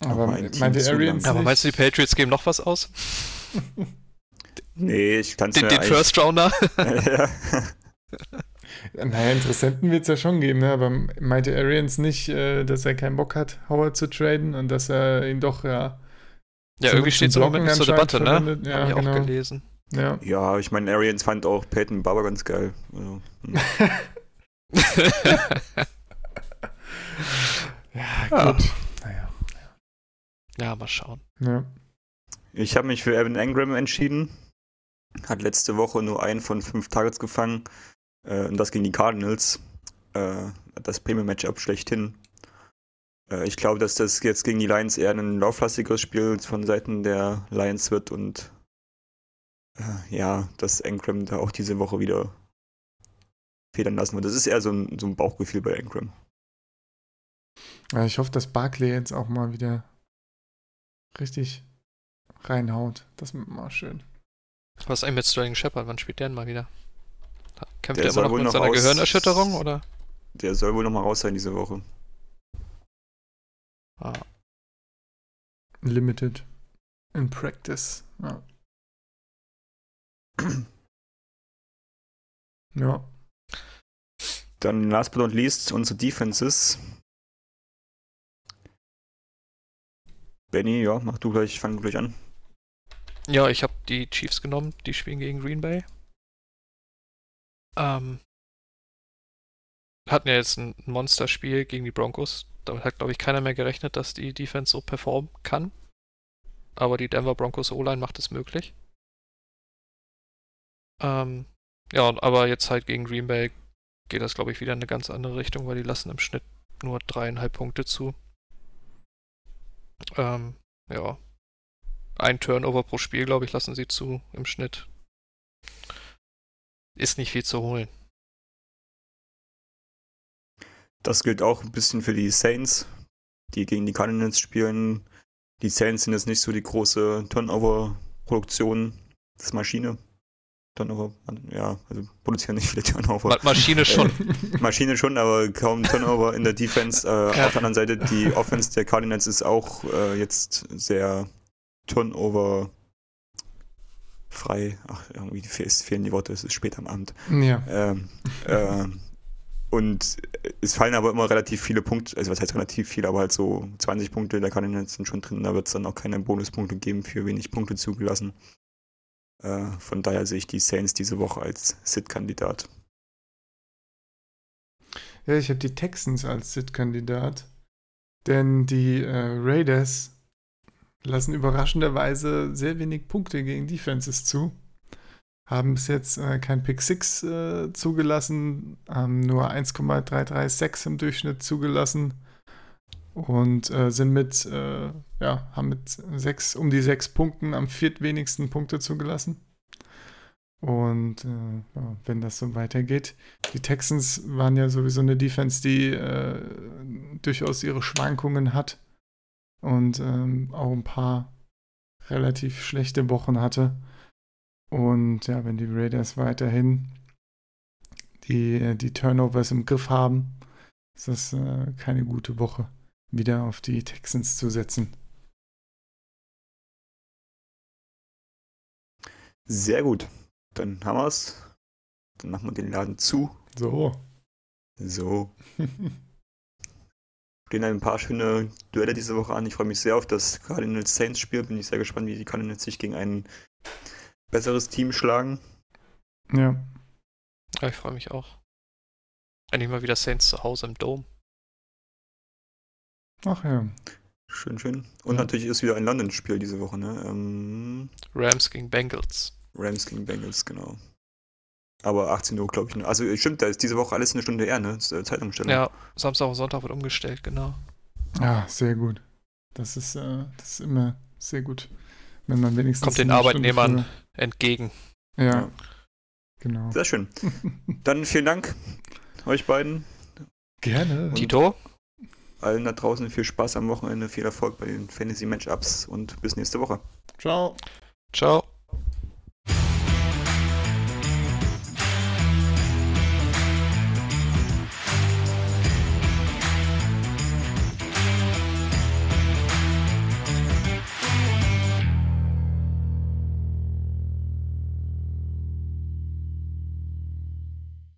Aber mal ein Team meinte zulangt. Arians Ja, aber meinst du, die Patriots geben noch was aus? [LAUGHS] Nee, ich kann es Den, mir den First Rounder? ja. [LAUGHS] Naja, Interessenten wird es ja schon geben, ne? aber meinte Arians nicht, äh, dass er keinen Bock hat, Howard zu traden und dass er ihn doch, ja. Ja, irgendwie steht es im Moment zur Debatte, ne? verwendet. Ja, Hab ich genau. auch gelesen. Ja. ja, ich meine, Arians fand auch Peyton Barber ganz geil. Also, hm. Ja, [LAUGHS] [LAUGHS] Ja. gut. Naja. ja, mal schauen. Ja. Ich habe mich für Evan Engram entschieden. Hat letzte Woche nur einen von fünf Targets gefangen. Äh, und das gegen die Cardinals. Äh, das Premium-Matchup schlechthin. Äh, ich glaube, dass das jetzt gegen die Lions eher ein lauflastigeres Spiel von Seiten der Lions wird und äh, ja, dass Engram da auch diese Woche wieder federn lassen wird. Das ist eher so ein, so ein Bauchgefühl bei Engram. Ja, Ich hoffe, dass Barkley jetzt auch mal wieder richtig reinhaut. Das ist mal schön. Was ist eigentlich mit Sterling Shepard? Wann spielt der denn mal wieder? Kämpft Der der, soll immer noch wohl mit noch seiner aus- Gehirnerschütterung, oder? Der soll wohl nochmal raus sein diese Woche. Ah, Limited in Practice. Ja. ja. Dann last but not least unsere Defenses. Benny, ja, mach du gleich, fang du gleich an. Ja, ich habe die Chiefs genommen, die spielen gegen Green Bay. Ähm, hatten ja jetzt ein Monsterspiel gegen die Broncos. Damit hat, glaube ich, keiner mehr gerechnet, dass die Defense so performen kann. Aber die Denver Broncos O-Line macht es möglich. Ähm, ja, aber jetzt halt gegen Green Bay geht das, glaube ich, wieder in eine ganz andere Richtung, weil die lassen im Schnitt nur dreieinhalb Punkte zu. Ähm, ja, ein Turnover pro Spiel, glaube ich, lassen sie zu im Schnitt. Ist nicht viel zu holen. Das gilt auch ein bisschen für die Saints, die gegen die Cardinals spielen. Die Saints sind jetzt nicht so die große Turnover-Produktion. Das ist Maschine. Turnover, ja, also produzieren nicht viele Turnover. Ma Maschine schon. [LAUGHS] Maschine schon, aber kaum Turnover in der Defense. Äh, [LAUGHS] Ja. Auf der anderen Seite, die Offense der Cardinals ist auch äh, jetzt sehr Turnover frei. Ach, irgendwie fehlen die Worte, es ist spät am Abend. ja. Ähm, ähm, und es fallen aber immer relativ viele Punkte, also was heißt relativ viele, aber halt so 20 Punkte der Cardinals sind schon drin, da wird es dann auch keine Bonuspunkte geben für wenig Punkte zugelassen. Äh, von daher sehe ich die Saints diese Woche als Sit-Kandidat. Ja, ich habe die Texans als Sit-Kandidat. Denn die äh, Raiders lassen überraschenderweise sehr wenig Punkte gegen Defenses zu. Haben bis jetzt äh, kein Pick 6 äh, zugelassen, haben nur 1,336 im Durchschnitt zugelassen und äh, sind mit, äh, ja, haben mit sechs, um die sechs Punkten am viertwenigsten Punkte zugelassen. Und äh, ja, wenn das so weitergeht, die Texans waren ja sowieso eine Defense, die äh, durchaus ihre Schwankungen hat und ähm, auch ein paar relativ schlechte Wochen hatte. Und ja, wenn die Raiders weiterhin die, die Turnovers im Griff haben, ist das äh, keine gute Woche, wieder auf die Texans zu setzen. Sehr gut. Dann haben wir es. Dann machen wir den Laden zu. So. So. [LAUGHS] Stehen ein paar schöne Duelle diese Woche an. Ich freue mich sehr auf das Cardinals Saints Spiel. Bin ich sehr gespannt, wie die Cardinals sich gegen ein besseres Team schlagen. Ja. Ja, ich freue mich auch. Endlich mal wieder Saints zu Hause im Dome. Ach ja. Schön, schön. Und Ja. natürlich ist wieder ein London-Spiel diese Woche, ne? Ähm, Rams gegen Bengals. Rams gegen Bengals, genau. Aber 18 Uhr, glaube ich. ne? Also stimmt, da ist diese Woche alles eine Stunde eher, ne? Z- Zeitumstellung. Ja, Samstag und Sonntag wird umgestellt, genau. Ah, sehr gut. Das ist, äh, das ist immer sehr gut. Wenn man wenigstens. Kommt den eine Stunde Arbeitnehmern entgegen. Ja, Ja. genau. Sehr schön. [LAUGHS] Dann vielen Dank euch beiden. Gerne. Und- Tito, Allen da draußen viel Spaß am Wochenende, viel Erfolg bei den Fantasy Matchups und bis nächste Woche. Ciao. ciao.